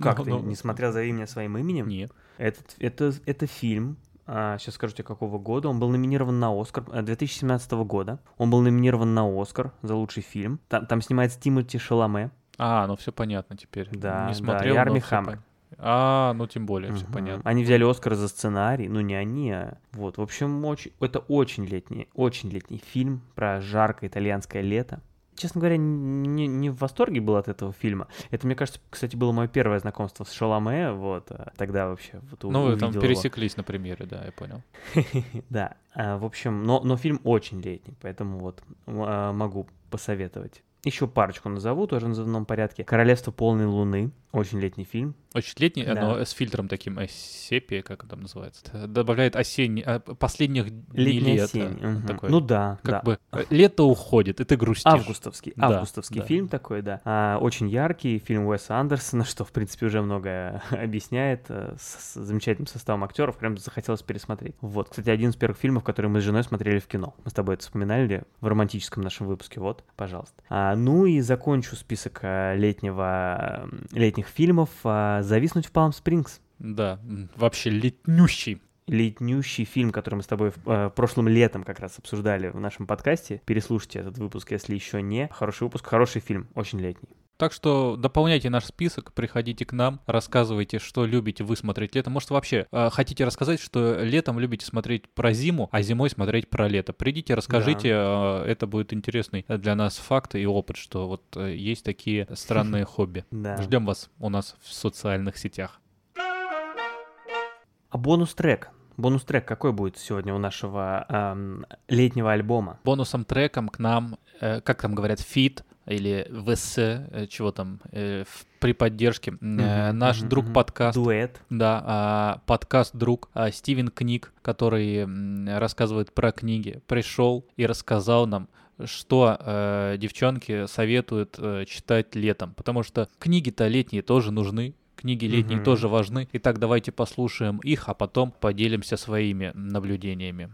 Как Ну, ты ну, не смотрел «Зови меня своим именем»? Нет. Этот, это, это фильм, сейчас скажу тебе, какого года. Он был номинирован на Оскар, э, 2017 года. Он был номинирован на Оскар за лучший фильм. Там, там снимается Тимоти Шаломе. А, ну все понятно теперь. Да, Не да, смотрел, и Арми но Хаммер. А, ну тем более, все Мгм. понятно. Они взяли Оскар за сценарий, ну не они, а вот. В общем, очень, это очень летний, очень летний фильм про жаркое итальянское лето. Честно говоря, не, не в восторге был от этого фильма. Это, мне кажется, кстати, было мое первое знакомство с Шаломе, вот. а Тогда вообще вот Ну, вы там увидел его. пересеклись на примере, да, я понял. Да, а, в общем, но, но фильм очень летний, поэтому вот а, могу посоветовать. Еще парочку назову, тоже в назывном порядке. «Королевство полной луны». Очень летний фильм. Очень летний, Да. но с фильтром таким э, сепия, как там называется. Добавляет осенний, а, последних дней лета. мгм. Такой, Ну да, как да. бы э, лето уходит, и ты грустишь. Августовский, августовский да. фильм такой, да. А, очень яркий фильм Уэса Андерсона, что, в принципе, уже многое объясняет э, с, с замечательным составом актеров. Прям захотелось пересмотреть. Вот, кстати, один из первых фильмов, которые мы с женой смотрели в кино. Мы с тобой это вспоминали в романтическом нашем выпуске. Вот, пожалуйста. А, ну и закончу список э, летнего, э, летних фильмов. А, «Зависнуть в Палм-Спрингс». Да, вообще летнющий. летнющий фильм, который мы с тобой э, прошлым летом как раз обсуждали в нашем подкасте. Переслушайте этот выпуск, если еще не. Хороший выпуск, хороший фильм, очень летний. Так что дополняйте наш список, приходите к нам, рассказывайте, что любите вы смотреть летом. Может, вообще э, хотите рассказать, что летом любите смотреть про зиму, а зимой смотреть про лето. Придите, расскажите, э, это будет интересный для нас факт и опыт, что вот э, есть такие странные хобби. Да. Ждем вас у нас в социальных сетях. А бонус-трек? Бонус-трек какой будет сегодня у нашего эм, летнего альбома? Бонусом треком к нам, э, как там говорят, feat или vs, э, чего там, э, в- при поддержке. Э, Мгм, наш мгм, друг подкаст. Дуэт. Да, а, подкаст друг а, Стивен Книг, который м, рассказывает про книги, пришел и рассказал нам, что э, девчонки советуют э, читать летом, потому что книги-то летние тоже нужны. Книги летние Мгм. тоже важны. Итак, давайте послушаем их, а потом поделимся своими наблюдениями.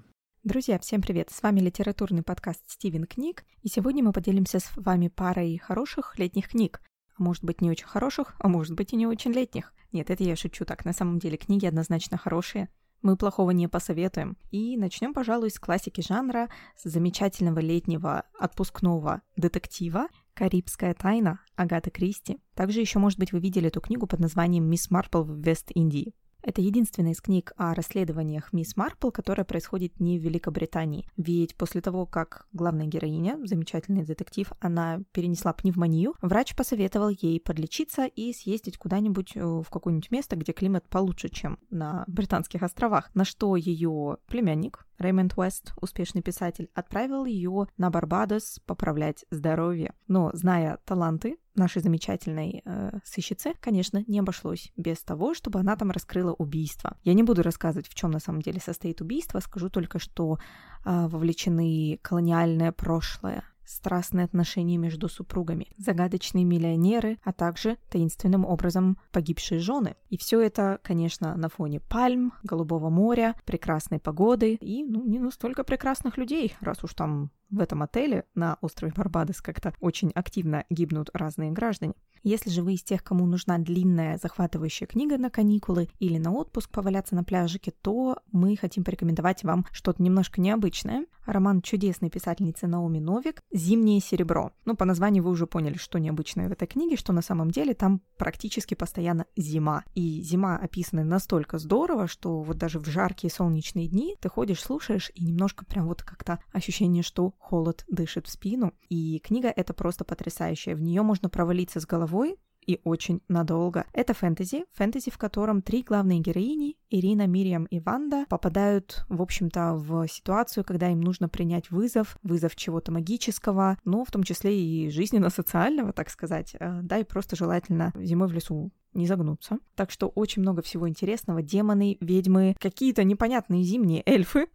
Друзья, всем привет! С вами литературный подкаст «Стивен книг», и сегодня мы поделимся с вами парой хороших летних книг. А может быть, не очень хороших, а может быть и не очень летних. Нет, это я шучу так. На самом деле книги однозначно хорошие. Мы плохого не посоветуем. И начнем, пожалуй, с классики жанра, с замечательного летнего отпускного детектива «Карибская тайна» Агаты Кристи. Также еще, может быть, вы видели эту книгу под названием «Мисс Марпл в Вест-Индии». Это единственная из книг о расследованиях мисс Марпл, которая происходит не в Великобритании. Ведь после того, как главная героиня, замечательный детектив, она перенесла пневмонию, врач посоветовал ей подлечиться и съездить куда-нибудь э, в какое-нибудь место, где климат получше, чем на Британских островах. На что ее племянник, Рэймонд Уэст, успешный писатель, отправил ее на Барбадос поправлять здоровье. Но, зная таланты нашей замечательной э, сыщицы, конечно, не обошлось без того, чтобы она там раскрыла убийство. Я не буду рассказывать, в чем на самом деле состоит убийство, скажу только, что э, вовлечены колониальное прошлое, страстные отношения между супругами, загадочные миллионеры, а также таинственным образом погибшие жены. И все это, конечно, на фоне пальм, голубого моря, прекрасной погоды и, ну, не настолько прекрасных людей, раз уж там в этом отеле на острове Барбадос как-то очень активно гибнут разные граждане. Если же вы из тех, кому нужна длинная захватывающая книга на каникулы или на отпуск поваляться на пляжике, то мы хотим порекомендовать вам что-то немножко необычное. Роман чудесной писательницы Наоми Новик «Зимнее серебро». Ну, по названию вы уже поняли, что необычное в этой книге, что на самом деле там практически постоянно зима. И зима описана настолько здорово, что вот даже в жаркие солнечные дни ты ходишь, слушаешь, и немножко прям вот как-то ощущение, что холод дышит в спину. И книга это просто потрясающая. В нее можно провалиться с головой, и очень надолго. Это фэнтези, фэнтези, в котором три главные героини, Ирина, Мириам и Ванда, попадают, в общем-то, в ситуацию, когда им нужно принять вызов, вызов чего-то магического, но в том числе и жизненно-социального, так сказать, э, да, и просто желательно зимой в лесу не загнуться. Так что очень много всего интересного. Демоны, ведьмы, какие-то непонятные зимние эльфы.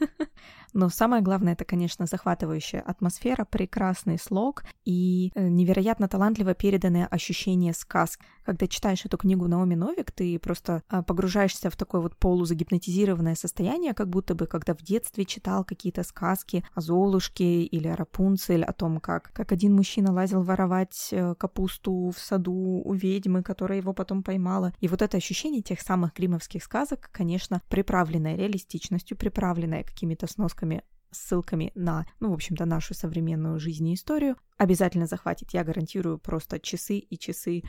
Но самое главное, это, конечно, захватывающая атмосфера, прекрасный слог и э, невероятно талантливо переданное ощущение сказки. Когда читаешь эту книгу Наоми Новик, ты просто а, погружаешься в такое вот полузагипнотизированное состояние, как будто бы когда в детстве читал какие-то сказки о Золушке или о Рапунцель, о том, как, как один мужчина лазил воровать э, капусту в саду у ведьмы, которая его потом поймала. И вот это ощущение тех самых гримовских сказок, конечно, приправленное реалистичностью, приправленное какими-то сносками ссылками на, ну, в общем-то, нашу современную жизнь и историю, обязательно захватит. Я гарантирую просто часы и часы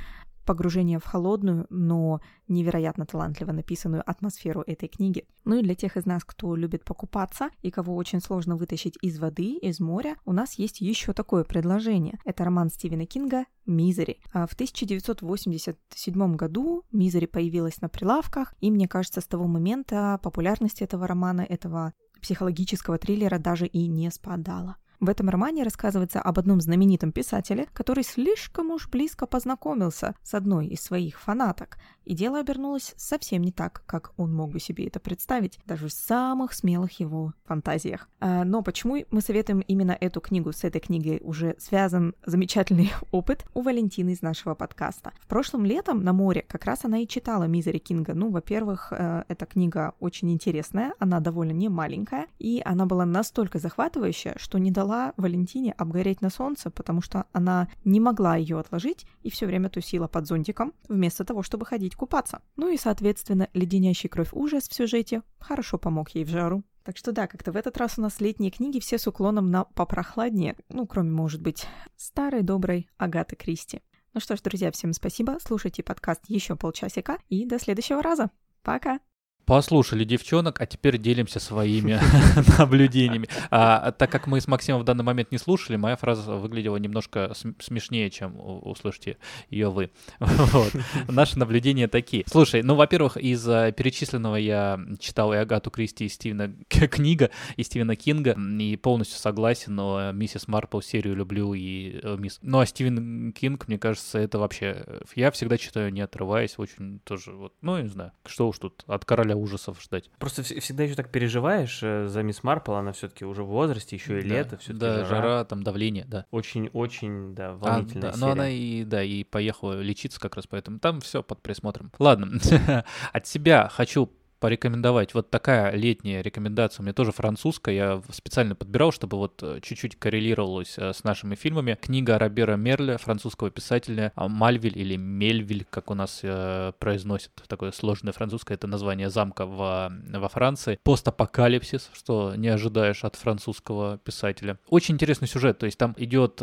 погружение в холодную, но невероятно талантливо написанную атмосферу этой книги. Ну и для тех из нас, кто любит покупаться и кого очень сложно вытащить из воды, из моря, у нас есть еще такое предложение. Это роман Стивена Кинга «Мизери». А в 1987 году «Мизери» появилась на прилавках, и мне кажется, с того момента популярность этого романа, этого психологического триллера даже и не спадала. В этом романе рассказывается об одном знаменитом писателе, который слишком уж близко познакомился с одной из своих фанаток, и дело обернулось совсем не так, как он мог бы себе это представить, даже в самых смелых его фантазиях. А, но почему мы советуем именно эту книгу? С этой книгой уже связан замечательный опыт у Валентины из нашего подкаста. В прошлом летом на море как раз она и читала Мизери Кинга. Ну, во-первых, э, эта книга очень интересная, она довольно не маленькая, и она была настолько захватывающая, что не дала Валентине обгореть на солнце, потому что она не могла ее отложить и все время тусила под зонтиком, вместо того, чтобы ходить купаться. Ну и, соответственно, леденящий кровь ужас в сюжете хорошо помог ей в жару. Так что да, как-то в этот раз у нас летние книги все с уклоном на попрохладнее, ну, кроме, может быть, старой доброй Агаты Кристи. Ну что ж, друзья, всем спасибо. Слушайте подкаст еще полчасика и до следующего раза. Пока! Послушали девчонок, а теперь делимся своими наблюдениями. А, так как мы с Максимом в данный момент не слушали, моя фраза выглядела немножко смешнее, чем услышите ее вы. Вот. Наши наблюдения такие. Слушай, ну, во-первых, из перечисленного я читал и Агату Кристи, и Стивена книга, и Стивена Кинга, и полностью согласен, но миссис Марпл серию люблю, и э, мисс... Ну, а Стивен Кинг, мне кажется, это вообще... Я всегда читаю, не отрываясь, очень тоже вот... Ну, не знаю, что уж тут от короля ужасов ждать. Просто всегда еще так переживаешь э, за мисс Марпл, она все-таки уже в возрасте, еще и да, лето, все-таки да, жара. жара, там давление, да. Очень-очень, да, волнительная а, да, Но она и, да, и поехала лечиться как раз поэтому. Там все под присмотром. Ладно, от себя хочу порекомендовать. Вот такая летняя рекомендация, у меня тоже французская, я специально подбирал, чтобы вот э, чуть-чуть коррелировалось э, с нашими фильмами. Книга Робера Мерля, французского писателя, а, Мальвиль или Мельвиль, как у нас э, произносят, такое сложное французское, это название замка в, во Франции. Постапокалипсис, что не ожидаешь от французского писателя. Очень интересный сюжет, то есть там идет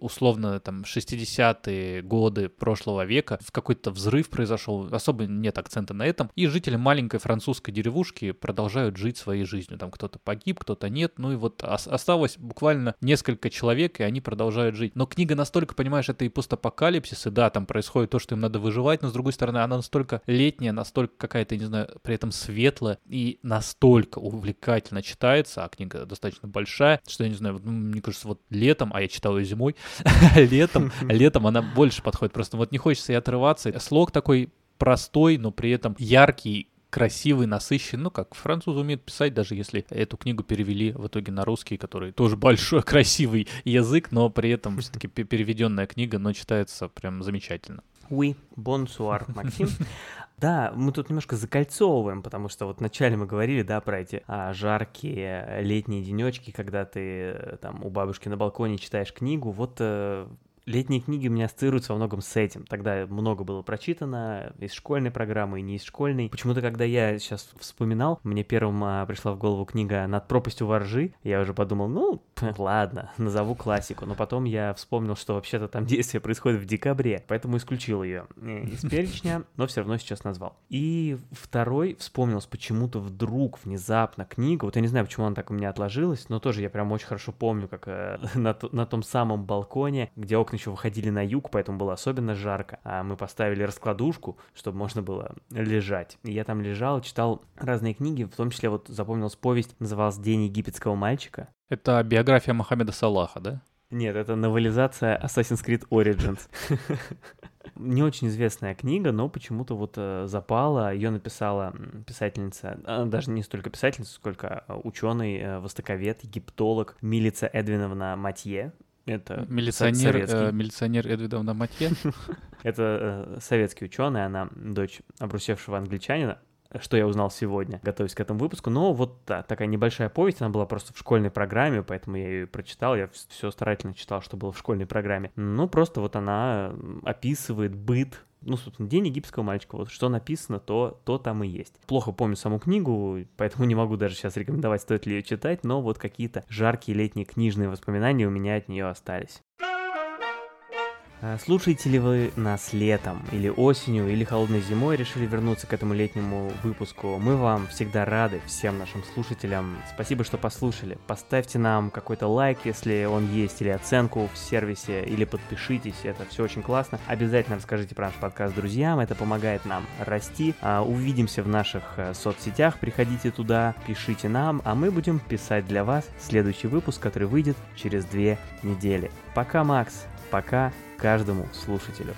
условно там 60-е годы прошлого века, в какой-то взрыв произошел, особо нет акцента на этом, и жители маленькой французской деревушки продолжают жить своей жизнью. Там кто-то погиб, кто-то нет. Ну и вот осталось буквально несколько человек, и они продолжают жить. Но книга настолько, понимаешь, это и постапокалипсис, и да, там происходит то, что им надо выживать, но с другой стороны, она настолько летняя, настолько какая-то, не знаю, при этом светлая и настолько увлекательно читается, а книга достаточно большая, что я не знаю, ну, мне кажется, вот летом, а я читал ее зимой, летом, летом она больше подходит. Просто вот не хочется и отрываться. Слог такой простой, но при этом яркий, красивый, насыщенный, ну, как французы умеют писать, даже если эту книгу перевели в итоге на русский, который тоже большой, красивый язык, но при этом все-таки переведенная книга, но читается прям замечательно. Oui, bonsoir, Максим. Да, мы тут немножко закольцовываем, потому что вот вначале мы говорили, да, про эти а, жаркие летние денечки, когда ты э, там у бабушки на балконе читаешь книгу. Вот э, летние книги у меня ассоциируются во многом с этим. Тогда много было прочитано из школьной программы и не из школьной. Почему-то, когда я сейчас вспоминал, мне первым а, пришла в голову книга «Над пропастью воржи». Я уже подумал, ну, ладно, назову классику. Но потом я вспомнил, что вообще-то там действие происходит в декабре, поэтому исключил ее э, из перечня, но все равно сейчас назвал. И второй вспомнилась почему-то вдруг, внезапно книга. Вот я не знаю, почему она так у меня отложилась, но тоже я прям очень хорошо помню, как э, на, на том самом балконе, где окна еще выходили на юг, поэтому было особенно жарко. А мы поставили раскладушку, чтобы можно было лежать. И я там лежал, читал разные книги, в том числе вот запомнилась повесть, называлась «День египетского мальчика». Это биография Мохаммеда Салаха, да? Нет, это новелизация Assassin's Creed Origins. Не очень известная книга, но почему-то вот э, запала. Ее написала писательница, а, даже не столько писательница, сколько а, ученый, э, востоковед, египтолог Милица Эдвиновна Матье. Это милиционер, э, милиционер Эдвиновна Матье. Это э, советский ученый, она дочь обрусевшего англичанина что я узнал сегодня, готовясь к этому выпуску. Но вот да, такая небольшая повесть, она была просто в школьной программе, поэтому я ее прочитал, я все старательно читал, что было в школьной программе. Ну, просто вот она описывает быт ну, собственно, день египетского мальчика. Вот что написано, то, то там и есть. Плохо помню саму книгу, поэтому не могу даже сейчас рекомендовать, стоит ли ее читать, но вот какие-то жаркие летние книжные воспоминания у меня от нее остались. А слушаете ли вы нас летом, или осенью, или холодной зимой решили вернуться к этому летнему выпуску? Мы вам всегда рады, всем нашим слушателям. Спасибо, что послушали. Поставьте нам какой-то лайк, если он есть, или оценку в сервисе, или подпишитесь, это все очень классно. Обязательно расскажите про наш подкаст друзьям, это помогает нам расти. А, увидимся в наших э, соцсетях, приходите туда, пишите нам, а мы будем писать для вас следующий выпуск, который выйдет через две недели. Пока, Макс, пока каждому слушателю.